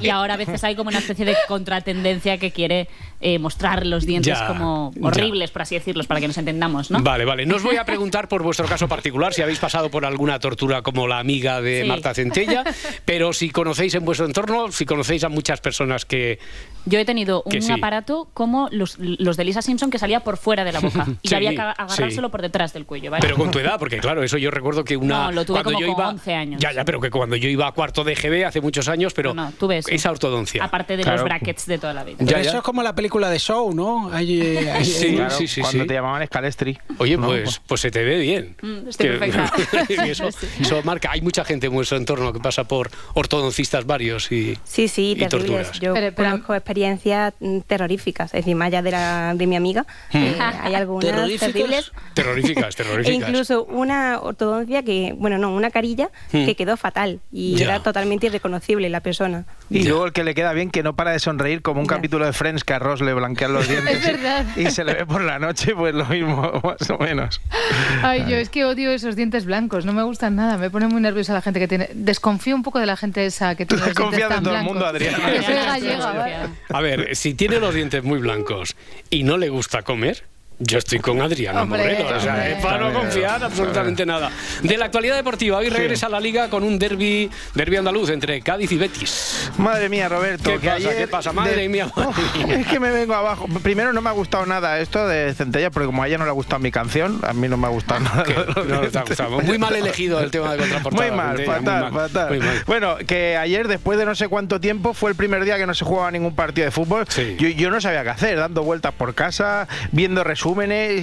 [SPEAKER 5] Y ahora a veces hay como una especie de contratendencia que quiere eh, mostrar los dientes
[SPEAKER 2] Ya,
[SPEAKER 5] como
[SPEAKER 2] ya.
[SPEAKER 5] horribles, por así decirlos, para que nos entendamos, ¿no?
[SPEAKER 2] Vale, vale. No os voy a preguntar por vuestro caso particular, si habéis pasado por alguna tortura como la amiga de
[SPEAKER 5] Sí.
[SPEAKER 2] Marta Centella, pero si conocéis en vuestro entorno, si conocéis a muchas personas que...
[SPEAKER 5] Yo he tenido un
[SPEAKER 2] sí.
[SPEAKER 5] aparato como los, los de Lisa Simpson que salía por fuera de la boca y
[SPEAKER 2] Sí,
[SPEAKER 5] había que agarrárselo
[SPEAKER 2] sí.
[SPEAKER 5] por detrás del cuello, ¿vale?
[SPEAKER 2] Pero con tu edad, porque claro, eso yo recuerdo que una...
[SPEAKER 5] No, lo tuve
[SPEAKER 2] cuando
[SPEAKER 5] como
[SPEAKER 2] yo
[SPEAKER 5] con
[SPEAKER 2] iba,
[SPEAKER 5] 11 años.
[SPEAKER 2] Ya, ya, pero que cuando yo iba a cuarto de GB hace muchos años, pero
[SPEAKER 5] No, tuve eso.
[SPEAKER 2] esa ortodoncia.
[SPEAKER 5] Aparte de
[SPEAKER 2] Claro.
[SPEAKER 5] los brackets de toda la vida.
[SPEAKER 3] Pero eso es como la película de Show, ¿no? Ahí, eh,
[SPEAKER 2] Sí,
[SPEAKER 6] Claro,
[SPEAKER 2] sí, sí,
[SPEAKER 6] cuando
[SPEAKER 2] sí.
[SPEAKER 6] te llamaban Scalestri.
[SPEAKER 2] Oye,
[SPEAKER 6] ¿no?
[SPEAKER 2] pues, pues se te ve bien.
[SPEAKER 5] Mm, estoy
[SPEAKER 2] Que-
[SPEAKER 5] perfecta.
[SPEAKER 2] eso, eso marca. Hay mucha gente en vuestro entorno que pasa por ortodoncistas varios y,
[SPEAKER 30] Sí, sí,
[SPEAKER 2] y
[SPEAKER 30] terribles.
[SPEAKER 2] torturas.
[SPEAKER 30] Yo conozco experiencias terroríficas. Es decir, más allá de, la, de mi amiga, eh, hay algunas
[SPEAKER 2] ¿Terroríficas?
[SPEAKER 30] terribles.
[SPEAKER 2] Terroríficas,
[SPEAKER 30] E
[SPEAKER 2] terroríficas.
[SPEAKER 30] incluso una ortodoncia que, bueno, no, una carilla
[SPEAKER 6] Hmm.
[SPEAKER 30] que quedó fatal y
[SPEAKER 6] Ya.
[SPEAKER 30] era totalmente irreconocible la persona.
[SPEAKER 6] Y luego el que le queda bien, que no para de sonreír, como un capítulo de Friends que a Ross le blanquean los dientes.
[SPEAKER 11] Es verdad.
[SPEAKER 6] Y se le ve por la noche, pues lo mismo, más o menos.
[SPEAKER 11] Ay, yo es que odio esos dientes blancos, no me gustan nada, me pone muy nerviosa la gente que tiene... Desconfío un poco de la gente esa que tiene los dientes tan
[SPEAKER 6] todo el mundo, Adrián.
[SPEAKER 11] Que soy gallega, ¿vale?
[SPEAKER 2] A ver, si tiene los dientes muy blancos y no le gusta comer. Yo estoy con Adriano
[SPEAKER 11] Hombre,
[SPEAKER 2] Moreno, o sea,
[SPEAKER 11] hombre.
[SPEAKER 2] es para no confiar absolutamente nada. De la actualidad deportiva, hoy regresa a la liga con un derby, derby andaluz entre Cádiz y Betis.
[SPEAKER 6] Madre mía, Roberto.
[SPEAKER 2] ¿Qué
[SPEAKER 6] que
[SPEAKER 2] pasa?
[SPEAKER 6] ayer
[SPEAKER 2] ¿Qué pasa? Madre
[SPEAKER 6] de-
[SPEAKER 2] mía, madre
[SPEAKER 6] Uf,
[SPEAKER 2] mía.
[SPEAKER 6] Es que me vengo abajo. Primero, no me ha gustado nada esto de Centella, porque como a ella no le ha gustado mi canción, a mí no me ha gustado nada. De los
[SPEAKER 2] no te ha gustado. Muy mal elegido el tema de contraportada.
[SPEAKER 6] Muy mal,
[SPEAKER 2] Centella,
[SPEAKER 6] fatal,
[SPEAKER 2] muy mal,
[SPEAKER 6] fatal.
[SPEAKER 2] muy mal.
[SPEAKER 6] Bueno, que ayer, después de no sé cuánto tiempo, fue el primer día que no se jugaba ningún partido de fútbol. Yo, yo no sabía qué hacer, dando vueltas por casa, viendo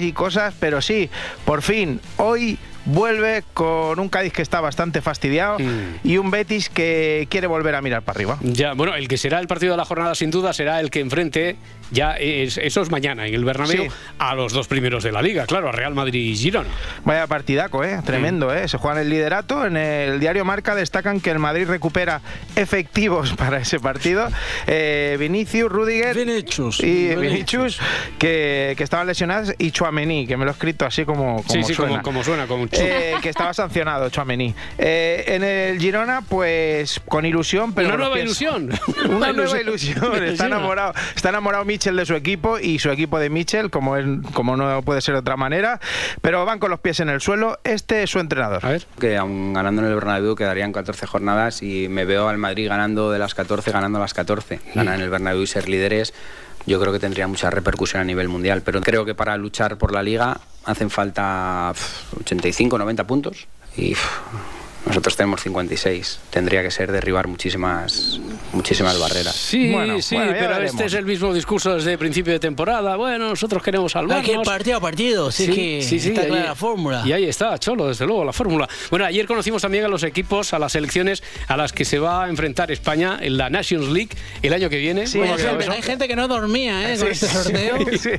[SPEAKER 6] y cosas, pero sí, por fin, hoy vuelve con un Cádiz que está bastante fastidiado y un Betis que quiere volver a mirar para arriba.
[SPEAKER 2] Ya, bueno, el que será el partido de la jornada sin duda será el que enfrente, ya es, eso es mañana en el Bernabéu,
[SPEAKER 6] Sí.
[SPEAKER 2] a los dos primeros de la liga, claro, a Real Madrid y Girona.
[SPEAKER 6] Vaya partidaco, ¿eh? Tremendo, ¿eh? Se juegan el liderato. En el diario Marca destacan que el Madrid recupera efectivos para ese partido. Eh, Vinicius, Rudiger y Vinicius, que, que estaban lesionados, y Chuamení, que me lo he escrito así como, como
[SPEAKER 2] sí, sí,
[SPEAKER 6] suena.
[SPEAKER 2] como, como suena,
[SPEAKER 6] eh, que estaba sancionado, Chouameni. Eh, en el Girona, pues con ilusión, pero
[SPEAKER 2] Una nueva
[SPEAKER 6] pies-
[SPEAKER 2] ilusión.
[SPEAKER 6] Una nueva
[SPEAKER 2] ilusión.
[SPEAKER 6] Está enamorado, está enamorado Mitchell de su equipo y su equipo de Mitchell, como, es, como no puede ser de otra manera. Pero van con los pies en el suelo. Este es su entrenador.
[SPEAKER 2] A ver.
[SPEAKER 31] que aun ganando en el Bernabéu quedarían 14 jornadas y me veo al Madrid ganando de las 14, ganando las 14. Ganar en el Bernabéu y ser líderes, yo creo que tendría mucha repercusión a nivel mundial, pero creo que para luchar por la liga hacen falta pf, 85, 90 puntos y nosotros tenemos 56. Tendría que ser derribar muchísimas muchísimas barreras.
[SPEAKER 2] Sí, sí, pero este es el mismo discurso desde el principio de temporada. Bueno, nosotros queremos salvarnos.
[SPEAKER 32] Aquí partido a partido, sí, que está clara la fórmula.
[SPEAKER 2] Y ahí está, Cholo, desde luego, la fórmula. Bueno, ayer conocimos también a los equipos, a las selecciones a las que se va a enfrentar España en la Nations League el año que viene.
[SPEAKER 3] Sí,
[SPEAKER 2] ¿Cómo
[SPEAKER 3] hay,
[SPEAKER 2] quedado
[SPEAKER 3] gente, hay gente que no dormía ¿eh? con
[SPEAKER 6] Sí,
[SPEAKER 3] este
[SPEAKER 6] sí,
[SPEAKER 3] sorteo.
[SPEAKER 6] sí.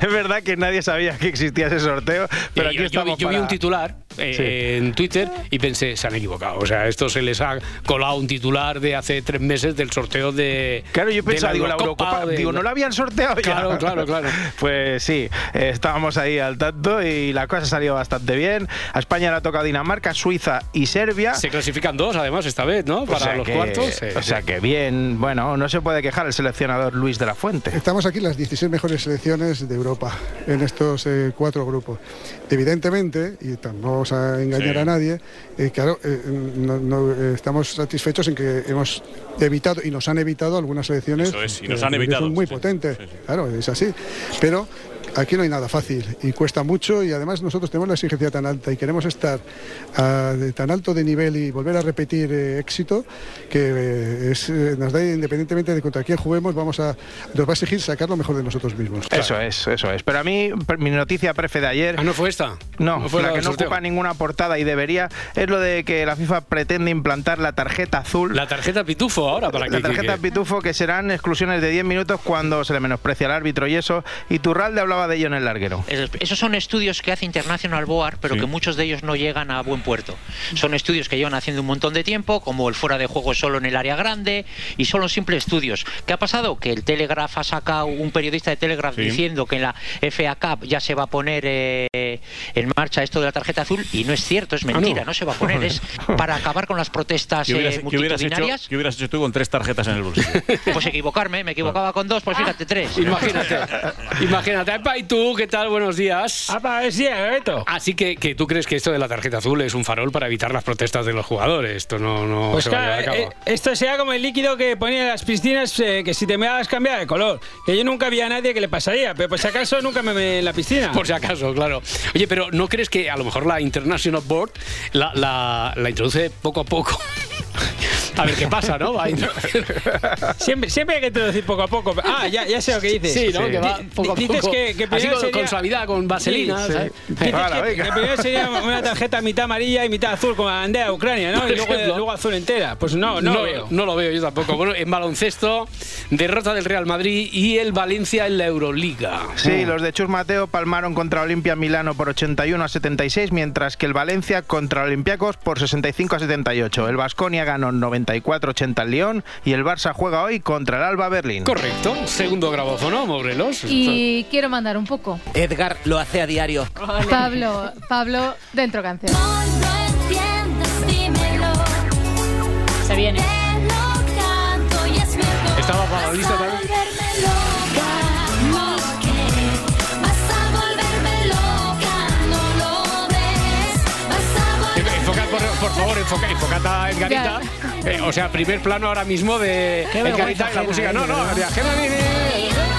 [SPEAKER 6] Es verdad que nadie sabía que existía ese sorteo, pero
[SPEAKER 2] Eh,
[SPEAKER 6] aquí
[SPEAKER 2] yo, yo vi-
[SPEAKER 6] estamos
[SPEAKER 2] yo vi
[SPEAKER 6] para-
[SPEAKER 2] un titular eh,
[SPEAKER 6] Sí.
[SPEAKER 2] en Twitter y pensé, se han equivocado. O sea, esto se les ha colado un titular de hace tres meses del sorteo de.
[SPEAKER 6] Claro, yo pensaba, digo, la Eurocopa,
[SPEAKER 2] de-
[SPEAKER 6] digo, no la habían sorteado ya.
[SPEAKER 2] Claro, claro, claro.
[SPEAKER 6] Pues sí, eh, estábamos ahí al tanto y la cosa ha salido bastante bien. A España le ha tocado Dinamarca, Suiza y Serbia.
[SPEAKER 2] Se clasifican dos, además, esta vez, ¿no?
[SPEAKER 6] O
[SPEAKER 2] Para
[SPEAKER 6] sea
[SPEAKER 2] los
[SPEAKER 6] que-
[SPEAKER 2] cuartos.
[SPEAKER 6] O sea que bien, bueno, no se puede quejar el seleccionador Luis de la Fuente.
[SPEAKER 33] Estamos aquí las 16 mejores selecciones de Europa en estos eh, cuatro grupos. Evidentemente, y no vamos a engañar
[SPEAKER 34] Sí.
[SPEAKER 33] a nadie, eh, claro, eh, no- no, eh, estamos satisfechos en que hemos evitado y nos han evitado algunas selecciones
[SPEAKER 34] Eso es, y nos
[SPEAKER 33] eh,
[SPEAKER 34] han evitado,
[SPEAKER 33] son muy
[SPEAKER 34] sí,
[SPEAKER 33] potentes. Claro, es así. Pero aquí no hay nada fácil y cuesta mucho y además nosotros tenemos la exigencia tan alta y queremos estar ah, de tan alto de nivel y volver a repetir eh, éxito que eh, es, eh, nos da independientemente de contra quién juguemos, vamos a nos va a exigir sacar lo mejor de nosotros mismos.
[SPEAKER 6] Eso es, eso es. Pero a mí, mi noticia prefe de ayer.
[SPEAKER 2] Ah, no fue esta.
[SPEAKER 6] No,
[SPEAKER 2] No fue
[SPEAKER 6] la
[SPEAKER 2] la
[SPEAKER 6] que no
[SPEAKER 2] sorteo.
[SPEAKER 6] ocupa ninguna portada y debería, es lo de que la FIFA pretende implantar la tarjeta azul.
[SPEAKER 2] La tarjeta pitufo ahora para que
[SPEAKER 6] La tarjeta pitufo que serán exclusiones de 10 minutos cuando se le menosprecia al árbitro y eso. Y Turralde hablaba de ello en el larguero.
[SPEAKER 35] Es- Esos son estudios que hace International Board, pero que muchos de ellos no llegan a buen puerto. Son estudios que llevan haciendo un montón de tiempo, como el fuera de juego solo en el área grande, y son simples estudios. ¿Qué ha pasado? Que el Telegraph ha sacado un periodista de Telegraph
[SPEAKER 34] Sí.
[SPEAKER 35] diciendo que en la FA Cup ya se va a poner eh, en marcha esto de la tarjeta azul, y no es cierto, es mentira,
[SPEAKER 34] no.
[SPEAKER 35] no. se va a poner, es para acabar con las protestas
[SPEAKER 34] ¿Qué hubieras,
[SPEAKER 35] eh,
[SPEAKER 34] qué hubieras hecho,
[SPEAKER 35] multitudinarias.
[SPEAKER 34] qué hubieras hecho tú con tres tarjetas en el bolsillo?
[SPEAKER 35] Pues equivocarme, me equivocaba con dos, pues fíjate, tres.
[SPEAKER 2] Imagínate, imagínate. Epa, ¿Y tú qué tal? Buenos días. Así que, que tú crees que esto de la tarjeta azul es un farol para evitar las protestas de los jugadores. Esto no, no
[SPEAKER 3] Pues
[SPEAKER 2] se va a llevar a cabo.
[SPEAKER 3] eh, esto sea como el líquido que ponía en las piscinas eh, que si te meabas cambiaba de color. Que yo nunca vi a nadie que le pasaría, pero por si acaso nunca me meé en la piscina.
[SPEAKER 2] Por si acaso, claro. Oye, pero ¿no crees que a lo mejor la International Board la, la- la introduce poco a poco? A ver qué pasa, ¿no? Va a introducir-
[SPEAKER 3] Siempre, siempre hay que introducir poco a poco. Ah, ya, ya sé lo que dices.
[SPEAKER 2] Sí, ¿no? Que va
[SPEAKER 3] Di-
[SPEAKER 2] poco a
[SPEAKER 3] dices que, que
[SPEAKER 2] Así
[SPEAKER 3] primero
[SPEAKER 2] con-
[SPEAKER 3] sería-
[SPEAKER 2] con suavidad, con vaselina,
[SPEAKER 3] Sí,
[SPEAKER 2] ¿sabes?
[SPEAKER 3] sí.
[SPEAKER 2] Hala,
[SPEAKER 3] que, que primero sería una tarjeta mitad amarilla y mitad azul como la bandera de Ucrania, ¿no? Y luego, azul entera. Pues no, no, lo veo.
[SPEAKER 2] no lo veo yo tampoco. Bueno, en baloncesto, derrota del Real Madrid y el Valencia en la Euroliga.
[SPEAKER 6] Sí, los de Chus Mateo palmaron contra Olimpia Milano por 81 a 76, mientras que el Valencia contra Olympiacos por 65 a 78. El Vasconia ganó 94-80 al León y el Barça juega hoy contra el Alba Berlín.
[SPEAKER 2] Correcto. Segundo grabófono, Morelos.
[SPEAKER 11] Y quiero mandar un poco.
[SPEAKER 32] Edgar lo hace a diario.
[SPEAKER 11] Pablo, Pablo, dentro canción.
[SPEAKER 5] Se viene.
[SPEAKER 2] Estaba para. Enfocad, por, favor, enfoca, enfocad a Edgarita. Eh, o sea, primer plano ahora mismo de Edgarita y la
[SPEAKER 3] ajena,
[SPEAKER 2] música. No, no, ajena viene.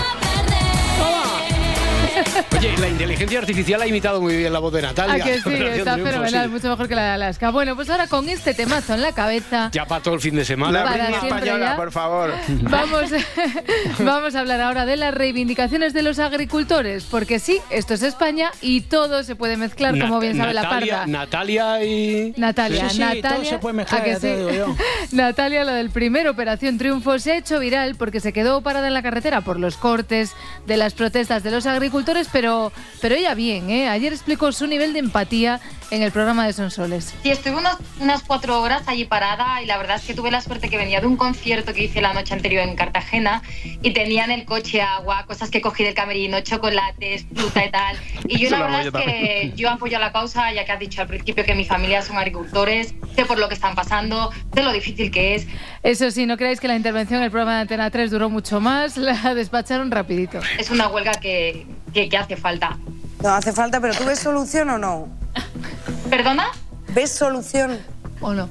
[SPEAKER 2] Oye, la inteligencia artificial ha imitado muy bien la voz de Natalia.
[SPEAKER 11] Ah, que sí, está
[SPEAKER 2] Triunfo,
[SPEAKER 11] fenomenal,
[SPEAKER 2] sí.
[SPEAKER 11] mucho mejor que la de Alaska. Bueno, pues ahora con este temazo en la cabeza,
[SPEAKER 2] Ya para todo el fin de semana.
[SPEAKER 6] La
[SPEAKER 11] Para
[SPEAKER 6] española,
[SPEAKER 11] ya.
[SPEAKER 6] por favor.
[SPEAKER 11] vamos, vamos a hablar ahora de las reivindicaciones de los agricultores, porque sí, esto es España y todo se puede mezclar, como
[SPEAKER 2] Nat-
[SPEAKER 11] bien sabe la
[SPEAKER 2] Natalia,
[SPEAKER 11] parda.
[SPEAKER 2] Natalia y.
[SPEAKER 11] Natalia,
[SPEAKER 3] Sí, sí, todo
[SPEAKER 11] Natalia,
[SPEAKER 3] se puede mezclar,
[SPEAKER 11] ¿a que sí?
[SPEAKER 3] digo yo.
[SPEAKER 11] Natalia, lo del primer Operación Triunfo, se ha hecho viral porque se quedó parada en la carretera por los cortes de las protestas de los agricultores pero, pero ella bien, ¿eh? Ayer explicó su nivel de empatía en el programa de Sonsoles.
[SPEAKER 36] Sí, estuve unas, unas cuatro horas allí parada y la verdad es que tuve la suerte que venía de un concierto que hice la noche anterior en Cartagena y tenía en el coche agua, cosas que cogí del camerino, chocolates, fruta y tal. Y yo la verdad es que yo apoyo la causa, ya que has dicho al principio que mi familia son agricultores, sé por lo que están pasando, sé lo difícil que es.
[SPEAKER 11] Eso sí, no creáis que la intervención en el programa de Antena 3 duró mucho más, la despacharon rapidito.
[SPEAKER 36] Es una huelga que, que, que hace falta.
[SPEAKER 37] No hace falta, pero ¿tú ves solución o no?
[SPEAKER 36] ¿Perdona?
[SPEAKER 37] ¿Ves solución?
[SPEAKER 11] ¿O no?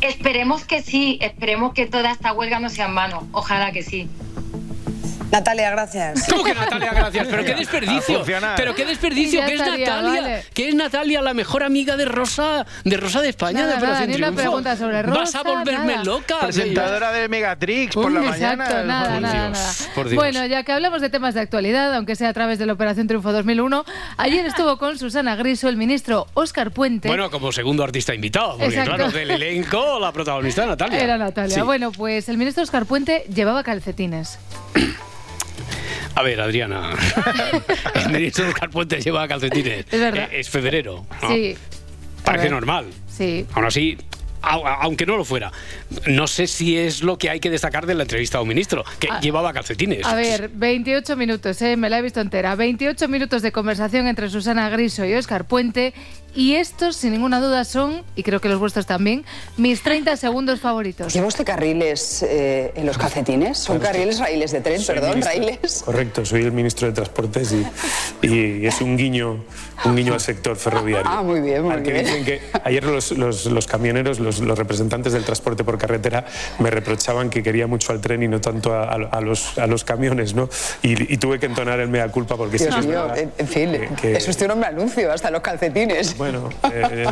[SPEAKER 36] Esperemos que sí, esperemos que toda esta huelga no sea en vano, ojalá que sí.
[SPEAKER 37] Natalia, gracias.
[SPEAKER 2] ¿Cómo que Natalia, gracias? Pero qué desperdicio. Pero qué desperdicio, que es Natalia.
[SPEAKER 37] vale.
[SPEAKER 2] Que es Natalia, la mejor amiga de Rosa, de Rosa de España,
[SPEAKER 11] Nada,
[SPEAKER 2] de Operación
[SPEAKER 11] nada, ni una
[SPEAKER 2] Triunfo.
[SPEAKER 11] pregunta sobre
[SPEAKER 2] Vas a
[SPEAKER 11] Rosa,
[SPEAKER 2] volverme
[SPEAKER 11] nada.
[SPEAKER 2] loca.
[SPEAKER 6] Presentadora de Megatrix por la
[SPEAKER 11] Uy,
[SPEAKER 6] mañana.
[SPEAKER 11] Exacto, nada,
[SPEAKER 6] Por
[SPEAKER 11] nada,
[SPEAKER 6] Dios,
[SPEAKER 11] nada.
[SPEAKER 6] por Dios.
[SPEAKER 11] Bueno, ya que hablamos de temas de actualidad, aunque sea a través de la Operación Triunfo 2001, ayer estuvo con Susana Griso el ministro Óscar Puente.
[SPEAKER 2] Bueno, como segundo artista invitado, porque
[SPEAKER 11] Exacto.
[SPEAKER 2] claro, del elenco, la protagonista Natalia.
[SPEAKER 11] Era Natalia.
[SPEAKER 2] Sí.
[SPEAKER 11] Bueno, pues el ministro Óscar Puente llevaba calcetines.
[SPEAKER 2] A ver, Adriana. el ministro Oscar Puente lleva calcetines.
[SPEAKER 11] Es verdad.
[SPEAKER 2] Eh, Es febrero. ¿no?
[SPEAKER 11] Sí,
[SPEAKER 2] Parece normal.
[SPEAKER 11] sí.
[SPEAKER 2] Aún así, au- aunque no lo fuera, no sé si es lo que hay que destacar de la entrevista a un ministro, que
[SPEAKER 11] A-
[SPEAKER 2] llevaba calcetines.
[SPEAKER 11] A ver, 28 minutos, eh, me la he visto entera. 28 minutos de conversación entre Susana Griso y Óscar Puente. Y estos, sin ninguna duda, son, y creo que los vuestros también, mis 30 segundos favoritos.
[SPEAKER 38] ¿Lleva usted carriles eh, en los calcetines? ¿Son carriles, raíles de tren,
[SPEAKER 39] Soy
[SPEAKER 38] perdón,
[SPEAKER 39] ministro-
[SPEAKER 38] raíles?
[SPEAKER 39] Correcto, soy el ministro de Transportes y, y es un guiño, un guiño al sector ferroviario.
[SPEAKER 38] Ah, muy bien, muy
[SPEAKER 39] Al que
[SPEAKER 38] bien.
[SPEAKER 39] dicen que ayer los, los- los camioneros, los, los representantes del transporte por carretera, me reprochaban que quería mucho al tren y no tanto a, a- a los, a los camiones, ¿no? Y, y tuve que entonar el mea culpa porque sí
[SPEAKER 38] Dios
[SPEAKER 39] es
[SPEAKER 38] mío,
[SPEAKER 39] verdad
[SPEAKER 38] en, fin,
[SPEAKER 39] que-
[SPEAKER 38] es usted un hombre anuncio, hasta los calcetines.
[SPEAKER 39] Bueno, eh,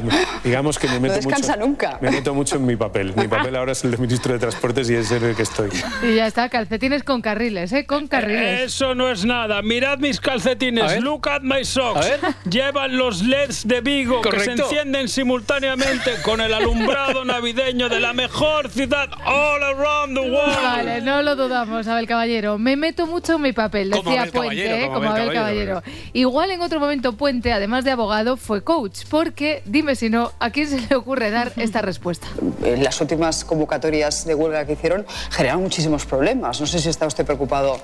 [SPEAKER 39] digamos que me
[SPEAKER 38] No
[SPEAKER 39] meto
[SPEAKER 38] descansa
[SPEAKER 39] mucho,
[SPEAKER 38] nunca.
[SPEAKER 39] me meto mucho en mi papel. Mi papel ahora es el de ministro de Transportes y es en el que estoy.
[SPEAKER 11] Y ya está, calcetines con carriles, ¿eh? Con carriles.
[SPEAKER 40] Eso no es nada. Mirad mis calcetines. Look at my socks. Llevan los LEDs de Vigo que se
[SPEAKER 2] Correcto.
[SPEAKER 40] encienden simultáneamente con el alumbrado navideño de la mejor ciudad all around the world.
[SPEAKER 11] Vale, no lo dudamos, Abel Caballero. Me meto mucho en mi papel, decía Puente, ¿eh?
[SPEAKER 40] como Abel
[SPEAKER 11] Abel
[SPEAKER 40] Caballero,
[SPEAKER 11] Caballero. Igual en otro momento Puente, además de abogado, fue coach, porque dime si no, ¿a quién se le ocurre dar esta respuesta?
[SPEAKER 38] Las últimas convocatorias de huelga que hicieron generaron muchísimos problemas. No sé si está usted preocupado.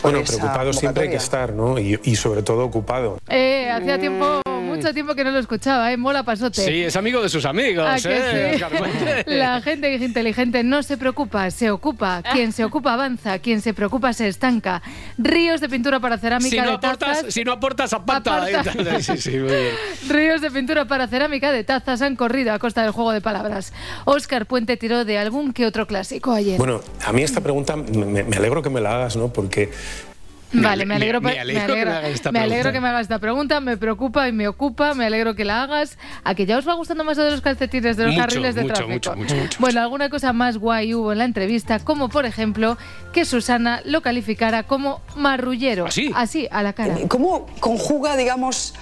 [SPEAKER 38] por
[SPEAKER 39] Bueno,
[SPEAKER 38] esa
[SPEAKER 39] preocupado siempre hay que estar, ¿no? Y, y sobre todo ocupado.
[SPEAKER 11] Eh, hacía tiempo, mucho tiempo que no lo escuchaba, ¿eh? Mola pasote.
[SPEAKER 2] Sí, es amigo de sus amigos,
[SPEAKER 11] ¿A que
[SPEAKER 2] ¿eh?
[SPEAKER 11] sí?
[SPEAKER 2] Oscar.
[SPEAKER 11] La gente que es inteligente no se preocupa, se ocupa. Quien se ocupa avanza, quien se preocupa se estanca. Ríos de pintura para cerámica
[SPEAKER 2] Si no,
[SPEAKER 11] de
[SPEAKER 2] aportas,
[SPEAKER 11] tazas.
[SPEAKER 2] si no aportas, aparta.
[SPEAKER 11] Aparta.
[SPEAKER 2] Sí, sí, muy bien.
[SPEAKER 11] Ríos de pintura para cerámica de tazas han corrido a costa del juego de palabras. Óscar Puente tiró de algún que otro clásico ayer.
[SPEAKER 39] Bueno, a mí esta pregunta me, me alegro que me la hagas, ¿no? Porque
[SPEAKER 11] Vale, me alegro,
[SPEAKER 39] me
[SPEAKER 11] me
[SPEAKER 39] alegro que
[SPEAKER 11] alegro-
[SPEAKER 39] me hagas esta
[SPEAKER 11] me alegro
[SPEAKER 39] pregunta.
[SPEAKER 11] que me hagas esta pregunta, me preocupa y me ocupa, me alegro que la hagas. ¿A que ya os va gustando más de los calcetines de los
[SPEAKER 2] Mucho,
[SPEAKER 11] carriles de
[SPEAKER 2] mucho,
[SPEAKER 11] tráfico?
[SPEAKER 2] mucho, mucho, mucho.
[SPEAKER 11] Bueno, alguna cosa más guay hubo en la entrevista, como por ejemplo que Susana lo calificara como marrullero.
[SPEAKER 38] ¿Así?
[SPEAKER 11] Así, a la cara.
[SPEAKER 38] ¿Cómo conjuga, digamos,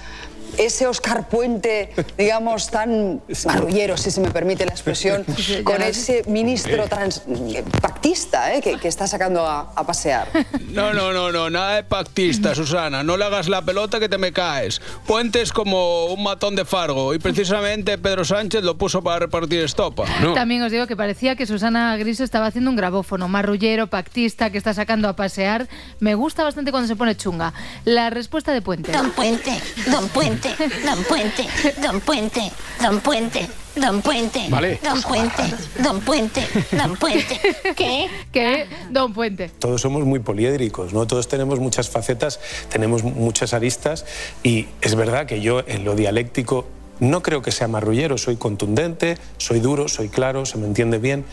[SPEAKER 38] ese Oscar Puente, digamos, tan marrullero, si se me permite la expresión, con ese ministro trans- eh, pactista eh, que, que está sacando a, a pasear?
[SPEAKER 3] No, no, no, no, nada de pactista, Susana. No le hagas la pelota que te me caes. Puente es como un matón de Fargo y precisamente Pedro Sánchez lo puso para repartir estopa.
[SPEAKER 11] También os digo que parecía que Susana Griso estaba haciendo un grabófono, marrullero, pactista, que está sacando a pasear. Me gusta bastante cuando se pone chunga. La respuesta de Puente.
[SPEAKER 24] Don Puente, Don Puente, Don Puente, Don Puente, Don Puente, Don Puente,
[SPEAKER 39] Vale.
[SPEAKER 24] Don Puente, Don Puente, Don Puente. ¿Qué?
[SPEAKER 11] ¿Qué? Don Puente.
[SPEAKER 39] todos somos muy poliédricos, ¿no? Todos tenemos muchas facetas, tenemos muchas aristas y es verdad que yo en lo dialéctico no creo que sea marrullero, soy contundente, soy duro, soy claro, se me entiende bien,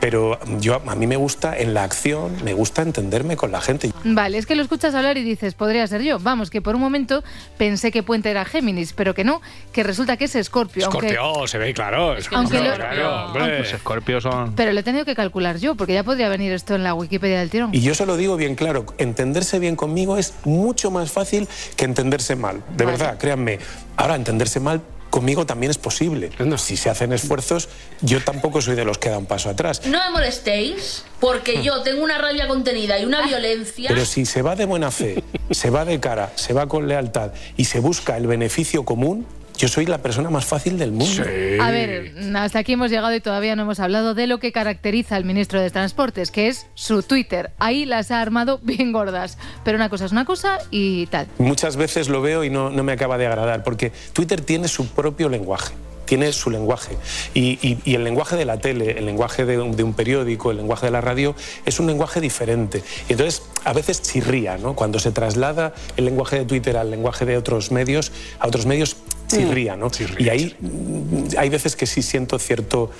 [SPEAKER 39] pero yo a mí me gusta en la acción, me gusta entenderme con la gente.
[SPEAKER 11] Vale, es que lo escuchas hablar y dices, podría ser yo. Vamos, que por un momento pensé que Puente era Géminis, pero que no, que resulta que es Escorpio. aunque-
[SPEAKER 2] Escorpio, se ve claro.
[SPEAKER 11] Aunque
[SPEAKER 2] Escorpio,
[SPEAKER 11] lo-
[SPEAKER 2] claro, hombre.
[SPEAKER 6] Los escorpios son...
[SPEAKER 11] Pero lo he tenido que calcular yo, porque ya podría venir esto en la Wikipedia del tirón.
[SPEAKER 39] Y yo se lo digo bien claro, entenderse bien conmigo es mucho más fácil que entenderse mal, de verdad, créanme. Ahora, entenderse mal conmigo también es posible. Si se hacen esfuerzos, yo tampoco soy de los que dan paso atrás.
[SPEAKER 41] No me molestéis, porque yo tengo una rabia contenida y una violencia.
[SPEAKER 39] Pero si se va de buena fe, se va de cara, se va con lealtad y se busca el beneficio común, yo soy la persona más fácil del mundo.
[SPEAKER 11] A ver, hasta aquí hemos llegado y todavía no hemos hablado de lo que caracteriza al ministro de Transportes, que es su Twitter. Ahí las ha armado bien gordas. Pero una cosa es una cosa y tal.
[SPEAKER 39] Muchas veces lo veo y no, no me acaba de agradar, porque Twitter tiene su propio lenguaje tiene su lenguaje. Y, y- y el lenguaje de la tele, el lenguaje de un, de un periódico, el lenguaje de la radio, es un lenguaje diferente. Y entonces a veces chirría, ¿no? Cuando se traslada el lenguaje de Twitter al lenguaje de otros medios, a otros medios chirría, ¿no? y ahí mm, hay veces que sí siento cierto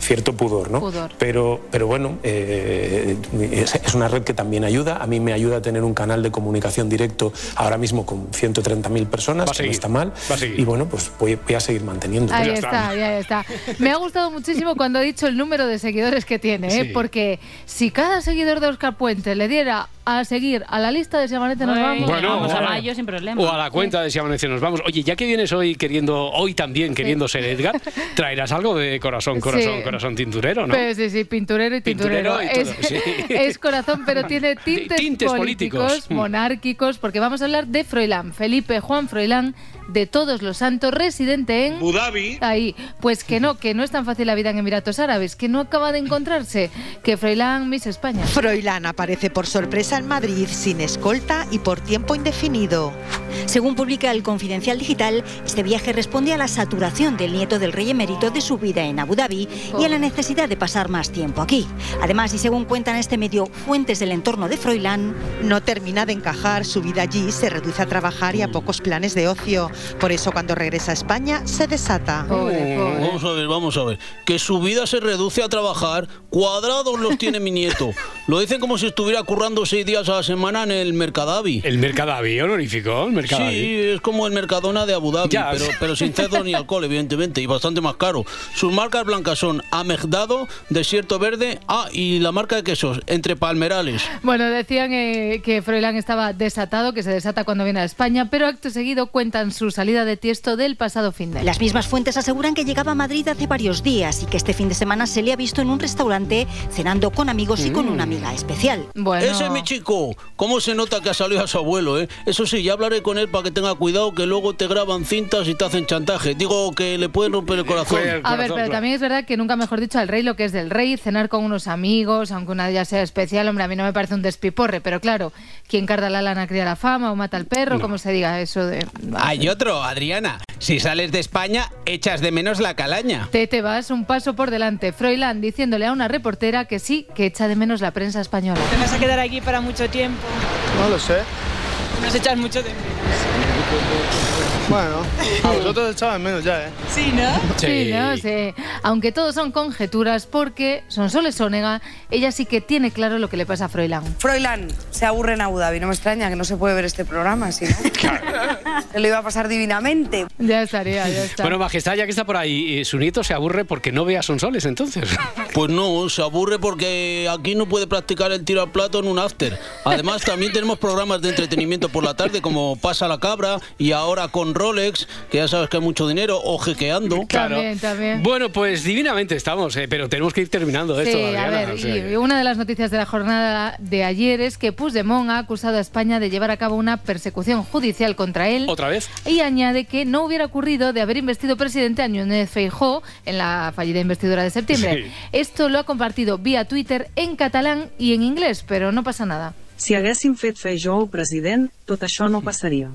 [SPEAKER 39] cierto pudor, ¿no?
[SPEAKER 11] Pudor.
[SPEAKER 39] Pero, pero bueno, eh, es, es una red que también ayuda. A mí me ayuda a tener un canal de comunicación directo ahora mismo con 130.000 personas, que no está mal. Y bueno, pues voy, voy a seguir manteniendo.
[SPEAKER 11] Ahí está, ahí está. Me ha gustado muchísimo cuando ha dicho el número de seguidores que tiene, ¿eh?
[SPEAKER 2] Sí.
[SPEAKER 11] porque si cada seguidor de Oscar Puente le diera a seguir a la lista de Siamanete nos vamos.
[SPEAKER 2] Bueno,
[SPEAKER 5] vamos a
[SPEAKER 2] o a-
[SPEAKER 5] mayo sin problema.
[SPEAKER 2] O a la cuenta de Si Amanece nos vamos. Oye, ya que vienes hoy queriendo, hoy también queriendo ser Edgar, traerás algo de corazón, corazón,
[SPEAKER 11] Sí.
[SPEAKER 2] corazón tinturero, ¿no?
[SPEAKER 11] Pues sí, sí, pinturero y tinturero.
[SPEAKER 2] Pinturero y todo,
[SPEAKER 11] es,
[SPEAKER 2] sí.
[SPEAKER 11] es corazón, pero tiene tintes,
[SPEAKER 2] Tintes
[SPEAKER 11] políticos,
[SPEAKER 2] políticos.
[SPEAKER 11] Monárquicos, porque vamos a hablar de Froilán, Felipe Juan Froilán, de Todos los Santos, residente en...
[SPEAKER 42] Abu Dhabi.
[SPEAKER 11] Ahí, pues que no, que no es tan fácil la vida en Emiratos Árabes, que no acaba de encontrarse, que Froilán Miss España.
[SPEAKER 43] Froilán aparece por sorpresa en Madrid sin escolta y por tiempo indefinido.
[SPEAKER 44] Según publica el Confidencial Digital, este viaje responde a la saturación del nieto del rey emérito de su vida en Abu Dhabi y a la necesidad de pasar más tiempo aquí. Además, y según cuentan este medio fuentes del entorno de Froilán,
[SPEAKER 43] No termina de encajar, su vida allí se reduce a trabajar y a pocos planes de ocio. Por eso cuando regresa a España se desata.
[SPEAKER 32] Vamos a ver, vamos a ver. Que su vida se reduce a trabajar, cuadrados los tiene mi nieto. Lo dicen como si estuviera currando seis días a la semana en el Mercadavi.
[SPEAKER 2] El Mercadavi, honorífico, el Mercadavi.
[SPEAKER 32] Sí, es como el Mercadona de Abu Dhabi, pero, pero sin cerdo ni alcohol, evidentemente, y bastante más caro. Sus marcas blancas son Amegdado, Desierto Verde, ah, y la marca de quesos, Entre Palmerales.
[SPEAKER 11] Bueno, decían eh, que Froilán estaba desatado, que se desata cuando viene a España, pero acto seguido cuentan su salida de tiesto del pasado fin de
[SPEAKER 44] las mismas fuentes aseguran que llegaba a Madrid hace varios días y que este fin de semana se le ha visto en un restaurante cenando con amigos y con una amiga especial.
[SPEAKER 32] Ese es mi chico. ¿Cómo se nota que ha salido a su abuelo, eh? Eso sí, ya hablaré con él para que tenga cuidado que luego te graban cintas y te hacen chantaje. Digo que le pueden romper el corazón.
[SPEAKER 11] A ver, pero también es verdad que nunca mejor dicho al rey lo que es del rey, cenar con unos amigos, aunque una de ellas sea especial, hombre, a mí no me parece un despiporre, pero claro, quien carda la lana cría la fama o mata al perro, como se diga eso de...
[SPEAKER 3] Hay otro, Adriana. Si sales de España, echas de menos la calaña.
[SPEAKER 11] Te te vas un paso por delante. Froilán diciéndole a una reportera que sí, que echa de menos la prensa española.
[SPEAKER 45] ¿Te vas a quedar aquí para mucho tiempo?
[SPEAKER 42] No lo sé.
[SPEAKER 45] Nos echas mucho de
[SPEAKER 42] Bueno, a vosotros echaban menos ya, ¿eh?
[SPEAKER 45] Sí, ¿no?
[SPEAKER 11] Sí, ¿no? Sí. Aunque todos son conjeturas, porque Sonsoles Sónega, ella sí que tiene claro lo que le pasa a Froilán.
[SPEAKER 37] Froilán se aburre en Abu Dhabi. No me extraña que no se puede ver este programa, si no. Se lo iba a pasar divinamente.
[SPEAKER 11] Ya estaría, ya está.
[SPEAKER 2] Bueno, Majestad, ya que está por ahí, eh, su nieto se aburre porque no ve a Sonsoles, entonces.
[SPEAKER 32] Pues no, se aburre porque aquí no puede practicar el tiro al plato en un after. Además, también tenemos programas de entretenimiento por la tarde, como Pasa la Cabra y ahora con Rolex, que ya sabes que hay mucho dinero, o jequeando.
[SPEAKER 11] También, también.
[SPEAKER 2] Bueno, pues divinamente estamos, eh, pero tenemos que ir terminando esto,
[SPEAKER 11] Sí, a ver,
[SPEAKER 2] o sea
[SPEAKER 11] y una de las noticias de la jornada de ayer es que Puigdemont ha acusado a España de llevar a cabo una persecución judicial contra él.
[SPEAKER 2] ¿Otra vez?
[SPEAKER 11] Y añade que no hubiera ocurrido de haber investido presidente a Núñez Feijó en la fallida investidura de septiembre.
[SPEAKER 46] Sí.
[SPEAKER 11] Esto lo ha compartido vía Twitter en catalán y en inglés, pero no pasa nada.
[SPEAKER 46] Si haguéssim fet Feijó president, tot això no passaria.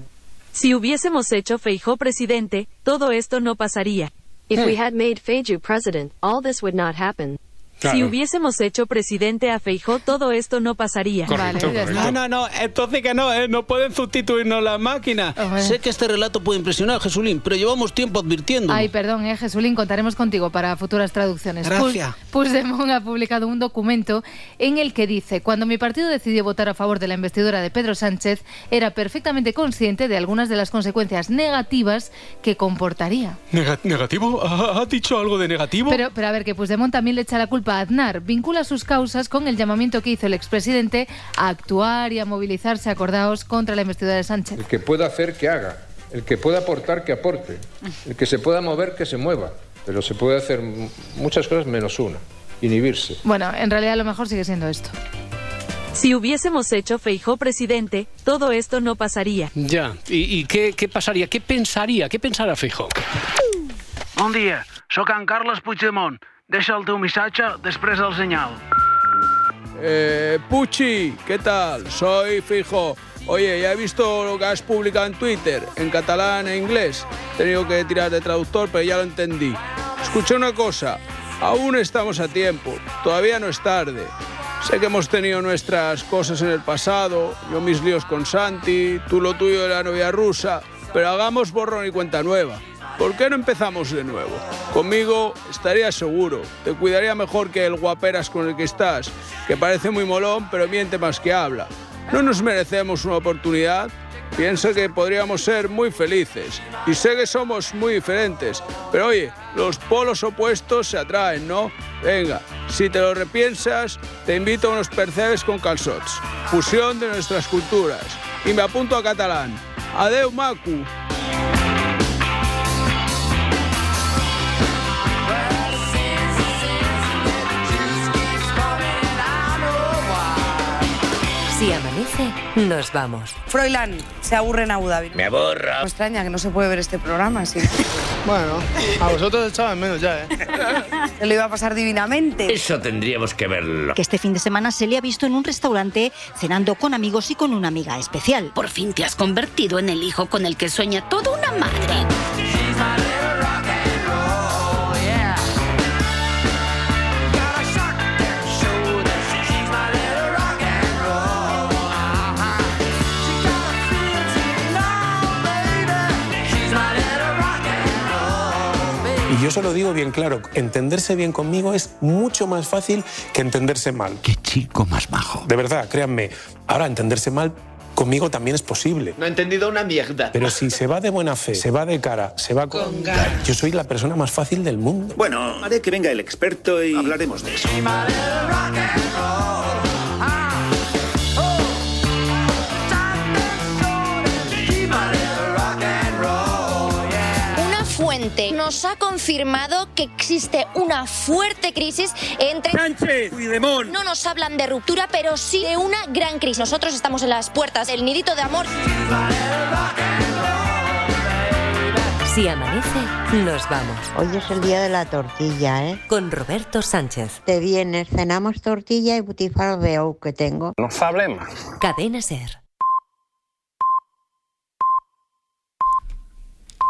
[SPEAKER 47] Si hubiésemos hecho Feijó presidente, todo esto no pasaría.
[SPEAKER 48] If we had made Feiju president, all this would not happen.
[SPEAKER 47] Si
[SPEAKER 2] Claro.
[SPEAKER 47] hubiésemos hecho presidente a Feijó, todo esto no pasaría.
[SPEAKER 3] No, no, no, entonces que no, ¿eh? no pueden sustituirnos las máquinas.
[SPEAKER 32] Sé que este relato puede impresionar, Jesulín, pero llevamos tiempo advirtiendo.
[SPEAKER 11] Ay, perdón, eh, Jesulín, contaremos contigo para futuras traducciones.
[SPEAKER 32] Gracias.
[SPEAKER 11] Puig- Puigdemont ha publicado un documento en el que dice, cuando mi partido decidió votar a favor de la investidura de Pedro Sánchez, era perfectamente consciente de algunas de las consecuencias negativas que comportaría.
[SPEAKER 2] Nega- ¿Negativo? ¿Ha, ha dicho algo de negativo?
[SPEAKER 11] Pero, pero a ver, que Puigdemont también le echa la culpa a Aznar. Vincula sus causas con el llamamiento que hizo el expresidente a actuar y a movilizarse, acordaos, contra la investidura de Sánchez.
[SPEAKER 49] El que pueda hacer, que haga.
[SPEAKER 38] El que pueda aportar, que aporte. El que se pueda mover, que se mueva. Pero se puede hacer muchas cosas menos una. Inhibirse.
[SPEAKER 11] Bueno, en realidad lo mejor sigue siendo esto.
[SPEAKER 47] Si hubiésemos hecho Feijó presidente, todo esto no pasaría.
[SPEAKER 2] Ya. ¿Y, y qué, qué pasaría? ¿Qué pensaría? ¿Qué pensará Fijo?
[SPEAKER 50] Bon dia, sóc en Carles Puigdemont. Deixa el teu missatge després del senyal.
[SPEAKER 3] Eh, Puchi, ¿qué tal? Soy Fijo. Oye, ya he visto lo que has publicado en Twitter, en catalán e inglés. He tenido que tirar de traductor, pero ya lo entendí. Escucha una cosa, aún estamos a tiempo, todavía no es tarde. Sé que hemos tenido nuestras cosas en el pasado, yo mis líos con Santi, tú lo tuyo de la novia rusa, pero hagamos borrón y cuenta nueva. ¿Por qué no empezamos de nuevo? Conmigo estaría seguro. Te cuidaría mejor que el guaperas con el que estás, que parece muy molón, pero miente más que habla. ¿No nos merecemos una oportunidad? Pienso que podríamos ser muy felices. Y sé que somos muy diferentes. Pero oye, los polos opuestos se atraen, ¿no? Venga, si te lo repiensas, te invito a unos percebes con calzots. Fusión de nuestras culturas. Y me apunto a catalán. Adeu, Macu.
[SPEAKER 21] nos vamos.
[SPEAKER 51] Froilán se aburre en Abu Dhabi.
[SPEAKER 42] Me aburro.
[SPEAKER 51] Me extraña que no se puede ver este programa así.
[SPEAKER 42] Bueno, a vosotros echaban menos ya, ¿eh?
[SPEAKER 51] Se lo iba a pasar divinamente.
[SPEAKER 42] Eso tendríamos que verlo.
[SPEAKER 44] Que este fin de semana se le ha visto en un restaurante cenando con amigos y con una amiga especial.
[SPEAKER 52] Por fin te has convertido en el hijo con el que sueña toda una madre.
[SPEAKER 39] Yo se lo digo bien claro, entenderse bien conmigo es mucho más fácil que entenderse mal. Qué chico más majo. De verdad, créanme. Ahora, entenderse mal conmigo también es posible.
[SPEAKER 42] No he entendido una mierda.
[SPEAKER 39] Pero si se va de buena fe, se va de cara, se va con... Yo soy la persona más fácil del mundo.
[SPEAKER 53] Bueno, haré que venga el experto y hablaremos de eso.
[SPEAKER 12] Nos ha confirmado que existe una fuerte crisis entre...
[SPEAKER 53] ¡Sánchez! ¡Puigdemont!
[SPEAKER 12] No nos hablan de ruptura, pero sí de una gran crisis. Nosotros estamos en las puertas del nidito de amor.
[SPEAKER 21] Si amanece, nos vamos.
[SPEAKER 43] Hoy es el día de la tortilla, ¿eh?
[SPEAKER 21] Con Roberto Sánchez.
[SPEAKER 43] Te vienes, cenamos tortilla y butifarra de ou que tengo.
[SPEAKER 53] No hablemos.
[SPEAKER 21] Cadena Ser.